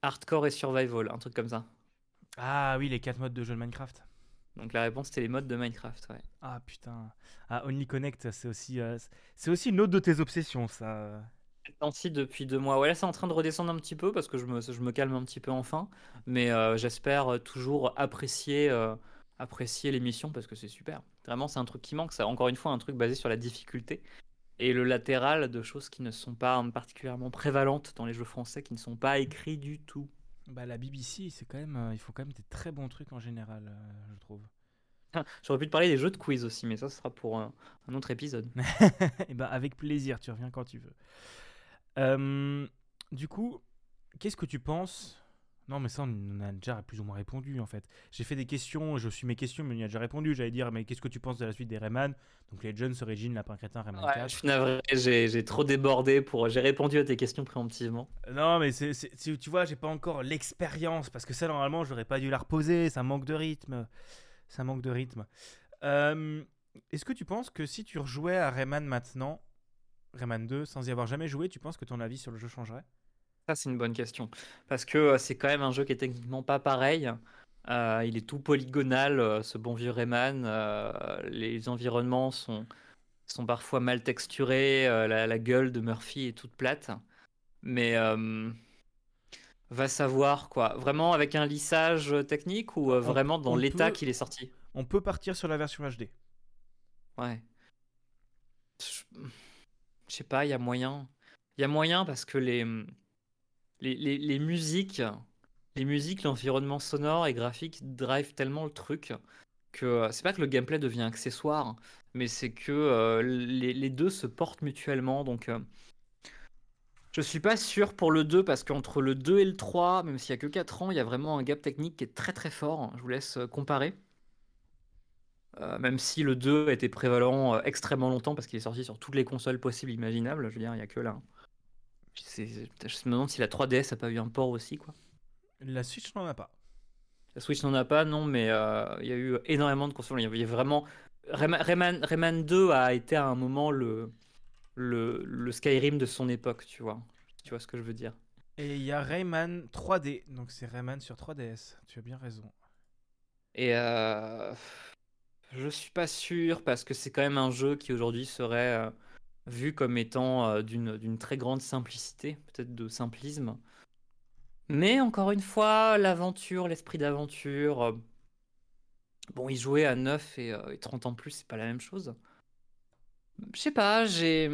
hardcore et survival, un truc comme ça. Ah oui, les quatre modes de jeu de Minecraft. Donc la réponse c'était les modes de Minecraft, ouais. Ah putain. Ah Only Connect, c'est aussi, euh, c'est aussi une autre de tes obsessions, ça. Ainsi depuis deux mois. Ouais, là, c'est en train de redescendre un petit peu parce que je me, je me calme un petit peu enfin. Mais euh, j'espère euh, toujours apprécier, euh, apprécier l'émission parce que c'est super. Vraiment, c'est un truc qui manque. Ça, encore une fois, un truc basé sur la difficulté. Et le latéral de choses qui ne sont pas particulièrement prévalentes dans les jeux français, qui ne sont pas écrits du tout. Bah, la BBC, c'est quand même, euh, ils font quand même des très bons trucs en général, euh, je trouve. J'aurais pu te parler des jeux de quiz aussi, mais ça, ce sera pour un, autre épisode. et bah, avec plaisir, tu reviens quand tu veux. Euh, du coup, qu'est-ce que tu penses non, mais ça, on a déjà plus ou moins répondu en fait. J'ai fait des questions, je suis mes questions, mais on y a déjà répondu. J'allais dire, mais qu'est-ce que tu penses de la suite des Rayman? Donc les Jones, Origin, Lapin Crétin, Rayman ouais, 4. Je suis navré, j'ai trop débordé pour. J'ai répondu à tes questions préemptivement. Non, mais c'est, tu vois, j'ai pas encore l'expérience parce que ça, normalement, j'aurais pas dû la reposer. Ça manque de rythme. Ça manque de rythme. Euh, est-ce que tu penses que si tu rejouais à Rayman maintenant, Rayman 2, sans y avoir jamais joué, tu penses que ton avis sur le jeu changerait? Ça, c'est une bonne question. Parce que c'est quand même un jeu qui est techniquement pas pareil. il est tout polygonal, ce bon vieux Rayman. les environnements sont, sont parfois mal texturés. la, gueule de Murphy est toute plate. Mais va savoir quoi. Vraiment avec un lissage technique ou vraiment dans l'état qu'il est sorti? On peut partir sur la version HD. Ouais. Je sais pas, il y a moyen. Il y a moyen parce que les les, musiques, les musiques, l'environnement sonore et graphique drive tellement le truc que euh, c'est pas que le gameplay devient accessoire, mais c'est que euh, les, deux se portent mutuellement. Donc, euh, je suis pas sûr pour le 2 parce qu'entre le 2 et le 3, même s'il y a que 4 ans, il y a vraiment un gap technique qui est très très fort. Je vous laisse comparer. même si le 2 a été prévalent extrêmement longtemps parce qu'il est sorti sur toutes les consoles possibles imaginables, je veux dire, il y a que là. Je me demande si la 3DS a pas eu un port aussi, quoi. La Switch n'en a pas. La Switch n'en a pas, non, mais euh, il y a eu énormément de consoles. Il y avait vraiment. Rayman, Rayman 2 a été à un moment le, le, le, Skyrim de son époque, tu vois. Tu vois ce que je veux dire. Et il y a Rayman 3D, donc c'est Rayman sur 3DS. Tu as bien raison. Et euh, je suis pas sûr parce que c'est quand même un jeu qui aujourd'hui serait euh, vu comme étant euh, d'une très grande simplicité, peut-être de simplisme. Mais encore une fois, l'aventure, l'esprit d'aventure, euh, bon, y jouer à 9 et, 30 euh, ans plus, c'est pas la même chose. Je sais pas, j'ai.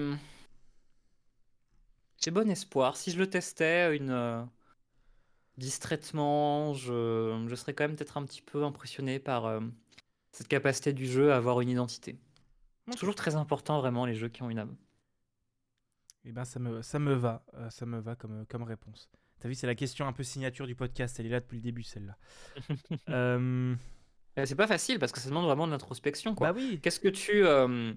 J'ai bon espoir. Si je le testais une, distraitement, je serais quand même peut-être un petit peu impressionné par cette capacité du jeu à avoir une identité. Toujours très important, vraiment, les jeux qui ont une âme. Eh ben, ça me, ça me va, euh, ça me va comme, comme réponse. T'as vu, c'est la question un peu signature du podcast. Elle est là depuis le début, celle-là. Euh, c'est pas facile parce que ça demande vraiment de l'introspection. Bah oui. Qu'est-ce que euh,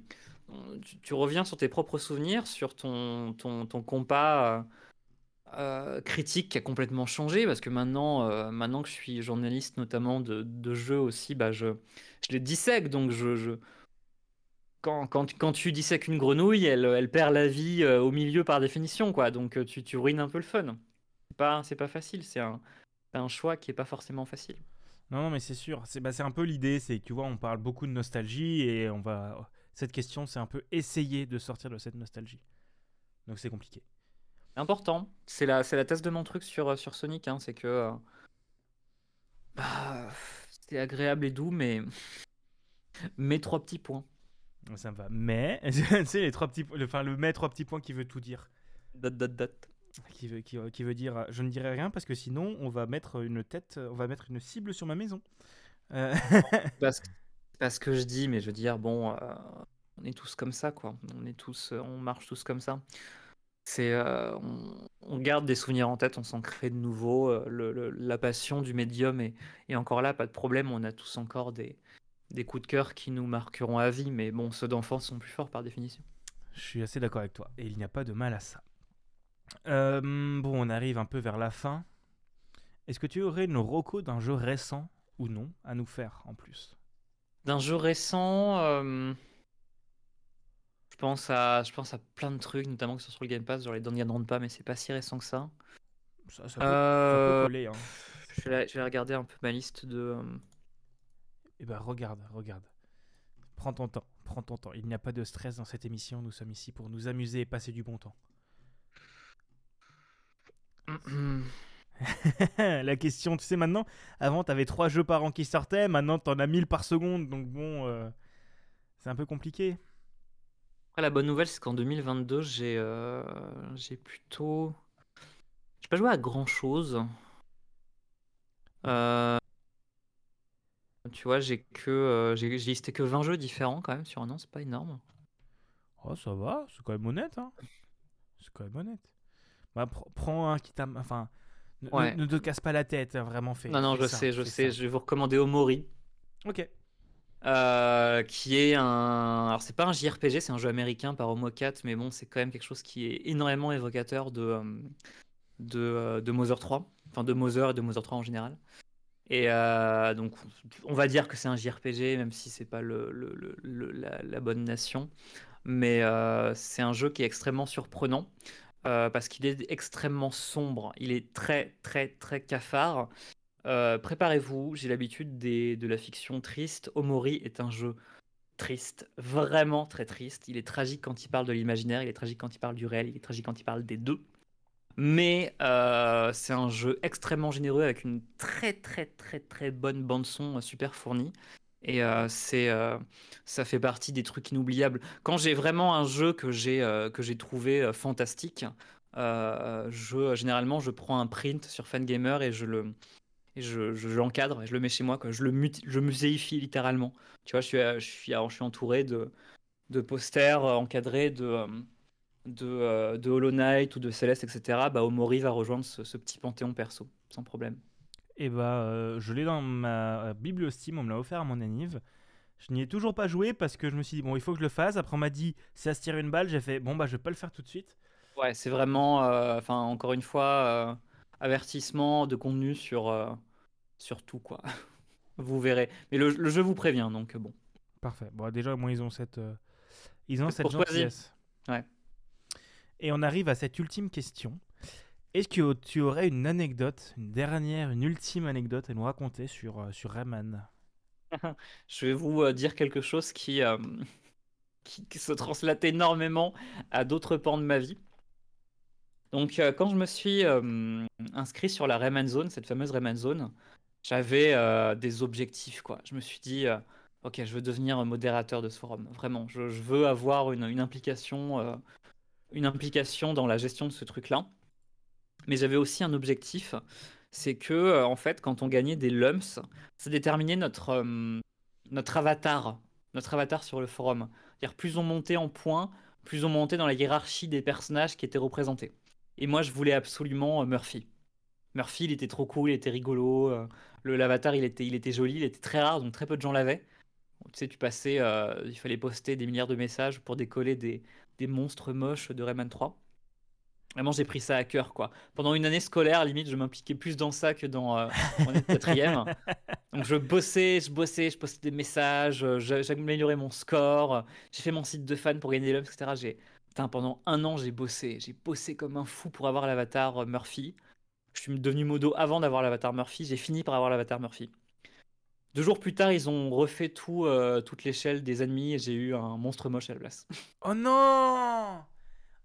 tu, tu, reviens sur tes propres souvenirs, sur ton, ton, ton compas critique qui a complètement changé? Parce que maintenant, maintenant que je suis journaliste notamment de, de jeux aussi, bah je, je les dissèque donc je, je, quand, quand, quand, tu dissèques une grenouille, elle, elle perd la vie euh, au milieu par définition, quoi. Donc euh, tu, tu ruines un peu le fun. C'est pas, c'est pas facile, c'est un, un choix qui est pas forcément facile. Non, non mais c'est sûr. C'est bah, un peu l'idée, c'est tu vois, on parle beaucoup de nostalgie et on va. Cette question, c'est un peu essayer de sortir de cette nostalgie. Donc c'est compliqué. Important. C'est la, c'est la thèse de mon truc sur, sur Sonic, hein, c'est que. Euh, bah, c'est agréable et doux, mais. mais trois petits points. Ça me va. Mais, tu sais, les trois petits, le, enfin, le mais trois petits points qui veut tout dire. Dot, dot, dot. Qui veut, qui, qui veut dire, je ne dirai rien parce que sinon, on va mettre une tête, on va mettre une cible sur ma maison. Euh, parce, parce, que je dis, mais je veux dire, bon, euh, on est tous comme ça, quoi. On est tous, euh, on marche tous comme ça. C'est, on, on, garde des souvenirs en tête, on s'en crée de nouveaux. Le, la passion du médium est, est, encore là, pas de problème. On a tous encore des, des coups de cœur qui nous marqueront à vie, mais bon, ceux d'enfance sont plus forts par définition. Je suis assez d'accord avec toi, et il n'y a pas de mal à ça. Euh, bon, on arrive un peu vers la fin. Est-ce que tu aurais une roco d'un jeu récent ou non à nous faire en plus? D'un jeu récent, euh, je pense à, je pense à plein de trucs, notamment que ce soit sur le Game Pass, genre les pas, mais c'est pas si récent que ça. Ça, peut, euh, coller. Hein. Je, vais, je, vais, regarder un peu ma liste de. Eh ben regarde, regarde. Prends ton temps, prends ton temps. Il n'y a pas de stress dans cette émission. Nous sommes ici pour nous amuser et passer du bon temps. la question, tu sais, maintenant, avant, t'avais trois jeux par an qui sortaient, maintenant, t'en as 1000 par seconde, donc bon, euh, c'est un peu compliqué. Après, la bonne nouvelle, c'est qu'en 2022, j'ai euh, j'ai plutôt. J'ai pas joué à grand chose. Euh, Tu vois, j'ai que euh, j'ai j'ai listé que 20 jeux différents quand même sur un an, c'est pas énorme. Oh, ça va, c'est quand même honnête, hein. C'est quand même honnête. Bah, pr- prends un qui t'a. Enfin, ne, ne- Ouais. ne te casse pas la tête, hein, vraiment, fais. Non, non, je sais, je sais. Je vais vous recommander Omori, Ok. euh, qui est un. Alors, c'est pas un JRPG, c'est un jeu américain par Homo4, mais bon, c'est quand même quelque chose qui est énormément évocateur de, euh, de, euh, de Mother 3, enfin de Mother et de Mother 3 en général. Et euh, donc, on va dire que c'est un JRPG, même si c'est pas le, la, bonne nation. Mais euh, c'est un jeu qui est extrêmement surprenant euh, parce qu'il est extrêmement sombre. Il est très, très, très cafard. Préparez-vous, j'ai l'habitude de la fiction triste. Omori est un jeu triste, vraiment très triste. Il est tragique quand il parle de l'imaginaire, il est tragique quand il parle du réel, il est tragique quand il parle des deux. Mais euh, c'est un jeu extrêmement généreux avec une très très très très bonne bande son euh, super fournie. Et euh, c'est, ça fait partie des trucs inoubliables. Quand j'ai vraiment un jeu que j'ai que j'ai trouvé fantastique, je, généralement je prends un print sur Fangamer et je le je, l'encadre et je le mets chez moi. Quoi. Je le je muséifie littéralement. Tu vois, je suis, je suis, entouré de, de posters encadrés de, de, euh, de Hollow Knight ou de Celeste, etc. Bah, Omori va rejoindre ce, ce petit panthéon perso, sans problème. Et bah, euh, je l'ai dans ma euh, Biblio Steam, on me l'a offert à mon anniv. Je n'y ai toujours pas joué parce que je me suis dit, bon, il faut que je le fasse. Après, on m'a dit, c'est à se tirer une balle. J'ai fait, bon, bah, je vais pas le faire tout de suite. Ouais, c'est vraiment, euh, enfin, encore une fois, euh, avertissement de contenu sur, euh, sur tout, quoi. Vous verrez. Mais le, le jeu vous prévient, donc bon. Parfait. Bon, déjà, au moins, ils ont cette, ils ont Cette gentillesse. Ouais. Et on arrive à cette ultime question. Est-ce que tu aurais une anecdote, une dernière, une ultime anecdote à nous raconter sur, euh, sur Rayman? Je vais vous euh, dire quelque chose qui, euh, qui, qui se translate énormément à d'autres pans de ma vie. Donc, quand je me suis inscrit sur la Rayman Zone, cette fameuse Rayman Zone, j'avais des objectifs. Je me suis dit, ok, je veux devenir modérateur de ce forum, vraiment. Je, veux avoir une, implication, une implication dans la gestion de ce truc-là. Mais j'avais aussi un objectif, c'est que, euh, en fait, quand on gagnait des lumps, ça déterminait notre, euh, notre avatar, notre avatar sur le forum. C'est-à-dire plus on montait en points, plus on montait dans la hiérarchie des personnages qui étaient représentés. Et moi, je voulais absolument euh, Murphy. Murphy, il était trop cool, il était rigolo. le l'avatar, il était, il était joli, il était très rare, donc très peu de gens l'avaient. Tu sais, tu passais, euh, il fallait poster des milliards de messages pour décoller des, des monstres moches de Rayman 3. Vraiment, j'ai pris ça à cœur, quoi. Pendant une année scolaire, limite, je m'impliquais plus dans ça que dans euh, mon quatrième. Donc je bossais, je bossais, je postais des messages, euh, j'a- j'améliorais mon score, j'ai fait mon site de fan pour gagner des lumps, etc. J'ai, pendant un an, j'ai bossé, j'ai bossé comme un fou pour avoir l'avatar euh, Murphy. Je suis devenu modo avant d'avoir l'avatar Murphy, j'ai fini par avoir l'avatar Murphy. Deux jours plus tard, ils ont refait tout, euh, toute l'échelle des ennemis et j'ai eu un monstre moche à la place. Oh non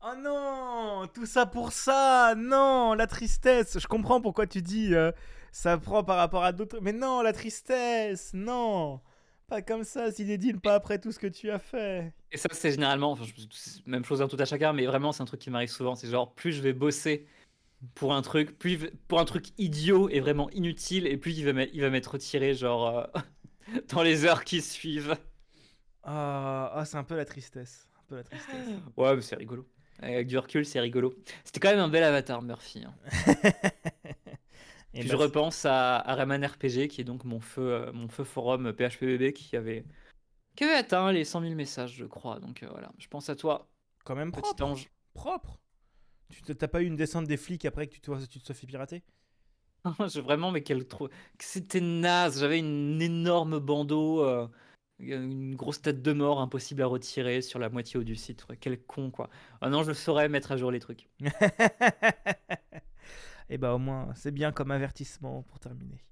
Oh non Tout ça pour ça Non La tristesse Je comprends pourquoi tu dis euh, ça prend par rapport à d'autres. Mais non, la tristesse Non Pas comme ça, Zinedine, pas après tout ce que tu as fait. Et ça, c'est généralement, enfin, même chose un tout à chacun, mais vraiment, c'est un truc qui m'arrive souvent. C'est genre, plus je vais bosser pour un truc, plus pour un truc idiot et vraiment inutile, et plus il va m'être, il va m'être retiré, genre, euh, dans les heures qui suivent. Ah, ah, c'est un peu la tristesse. Un peu la tristesse. Ouais, mais c'est rigolo. Avec du recul, c'est rigolo. C'était quand même un bel avatar, Murphy. hein. Et Puis bah, je repense à, à Rayman RPG, qui est donc mon feu, euh, mon feu forum PHPBB, qui avait, qui avait atteint les 100 000 messages, je crois. Donc euh, voilà, je pense à toi, quand même petit propre. ange. Propre. Tu t'as pas eu une descente des flics après que tu te, tu te sois fait pirater? Je, vraiment, mais quel trop. C'était naze. J'avais une énorme bandeau, euh, une grosse tête de mort impossible à retirer sur la moitié haut du site. Quel con, quoi. Ah non, je saurais mettre à jour les trucs. Et bah au moins, c'est bien comme avertissement pour terminer.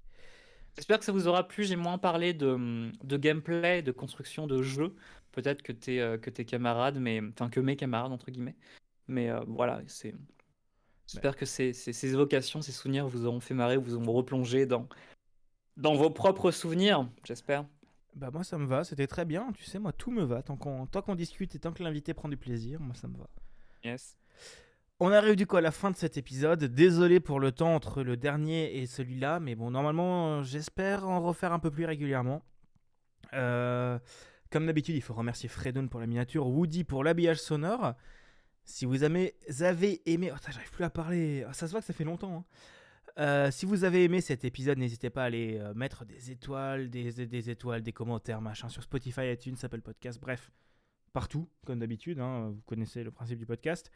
J'espère que ça vous aura plu. J'ai moins parlé de, de gameplay, de construction de jeu. Peut-être que tes, euh, que tes camarades, mais enfin que mes camarades, entre guillemets. Mais euh, voilà, c'est. J'espère que ces, ces, ces évocations, ces souvenirs vous auront fait marrer, vous auront replongé dans, dans vos propres souvenirs, j'espère. Bah moi ça me va, c'était très bien, tu sais, moi tout me va, tant qu'on qu'on discute et tant que l'invité prend du plaisir, moi ça me va. Yes. On arrive du coup à la fin de cet épisode, désolé pour le temps entre le dernier et celui-là, mais bon normalement j'espère en refaire un peu plus régulièrement. Euh, comme d'habitude, il faut remercier Fredon pour la miniature, Woody pour l'habillage sonore. Si vous avez, aimé... Oh, j'arrive plus à parler, ah, ça se voit que ça fait longtemps. Hein. Euh, si vous avez aimé cet épisode, n'hésitez pas à aller euh, mettre des étoiles, des, étoiles, des commentaires, machin, sur Spotify, iTunes, Apple Podcast, bref, partout, comme d'habitude. Hein, vous connaissez le principe du podcast.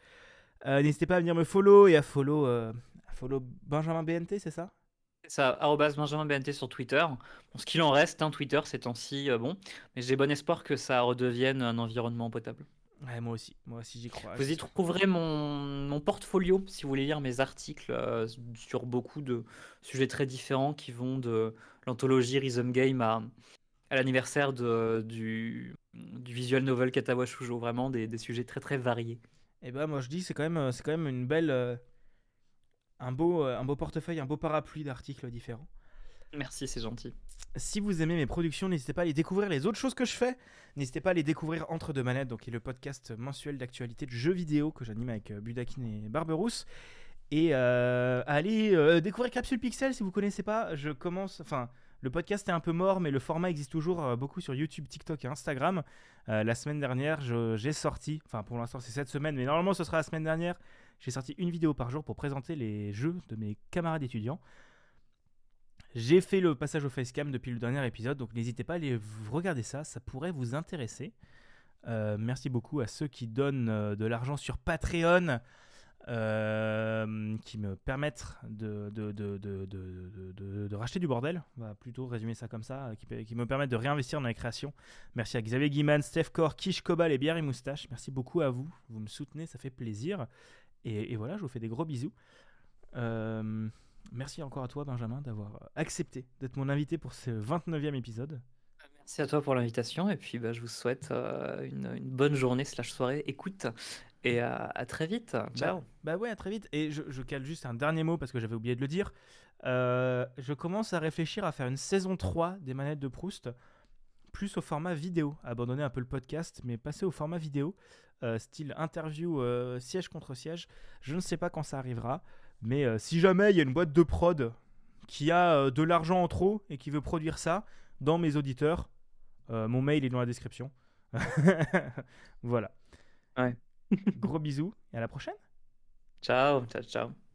Euh, n'hésitez pas à venir me follow et à follow, follow Benjamin BNT, c'est ça? Ça, Benjamin BNT sur Twitter. Ce qu'il en reste, hein, Twitter ces temps-ci, bon, mais j'ai bon espoir que ça redevienne un environnement potable moi aussi, moi aussi j'y crois. Vous y trouverez mon, mon, portfolio si vous voulez lire mes articles euh, sur beaucoup de sujets très différents qui vont de l'anthologie Rhythm Game à, à l'anniversaire du, du visual novel Katawa Shujo, vraiment des, des, sujets très très variés. Et eh ben moi je dis c'est quand même c'est quand même une belle euh, un beau euh, un beau portefeuille, un beau parapluie d'articles différents. Merci, c'est gentil. Si vous aimez mes productions, n'hésitez pas à aller découvrir les autres choses que je fais. N'hésitez pas à les découvrir entre deux manettes, donc qui est le podcast mensuel d'actualité de jeux vidéo que j'anime avec euh, Budakin et Barberousse. Et euh, allez euh, découvrir Capsule Pixel si vous connaissez pas. Je commence, enfin, le podcast est un peu mort, mais le format existe toujours beaucoup sur YouTube, TikTok et Instagram. la semaine dernière, j'ai sorti, enfin pour l'instant c'est cette semaine, mais normalement ce sera la semaine dernière. J'ai sorti une vidéo par jour pour présenter les jeux de mes camarades étudiants. J'ai fait le passage au facecam depuis le dernier épisode, donc n'hésitez pas à aller regarder ça, ça pourrait vous intéresser. Euh, merci beaucoup à ceux qui donnent euh, de l'argent sur Patreon, euh, qui me permettent de, racheter du bordel, on va plutôt résumer ça comme ça, qui, me permettent de réinvestir dans les créations. Merci à Xavier Guiman, Steph Core, Kish Kobal et Bière et Moustache. Merci beaucoup à vous, vous me soutenez, ça fait plaisir. Et, voilà, je vous fais des gros bisous. Merci encore à toi, Benjamin, d'avoir accepté d'être mon invité pour ce 29e épisode. Merci à toi pour l'invitation et puis bah, je vous souhaite euh, une, bonne journée slash soirée écoute et à, très vite. Bah, Ciao. Bah, ouais, à très vite. Et je, cale juste un dernier mot parce que j'avais oublié de le dire. Euh, je commence à réfléchir à faire une saison 3 des manettes de Proust, plus au format vidéo. Abandonner un peu le podcast, mais passer au format vidéo, euh, style interview siège contre siège. Je ne sais pas quand ça arrivera. Mais euh, si jamais il y a une boîte de prod qui a euh, de l'argent en trop et qui veut produire ça dans mes auditeurs, euh, mon mail est dans la description. voilà. Ouais. Gros bisous et à la prochaine. Ciao, ciao, ciao.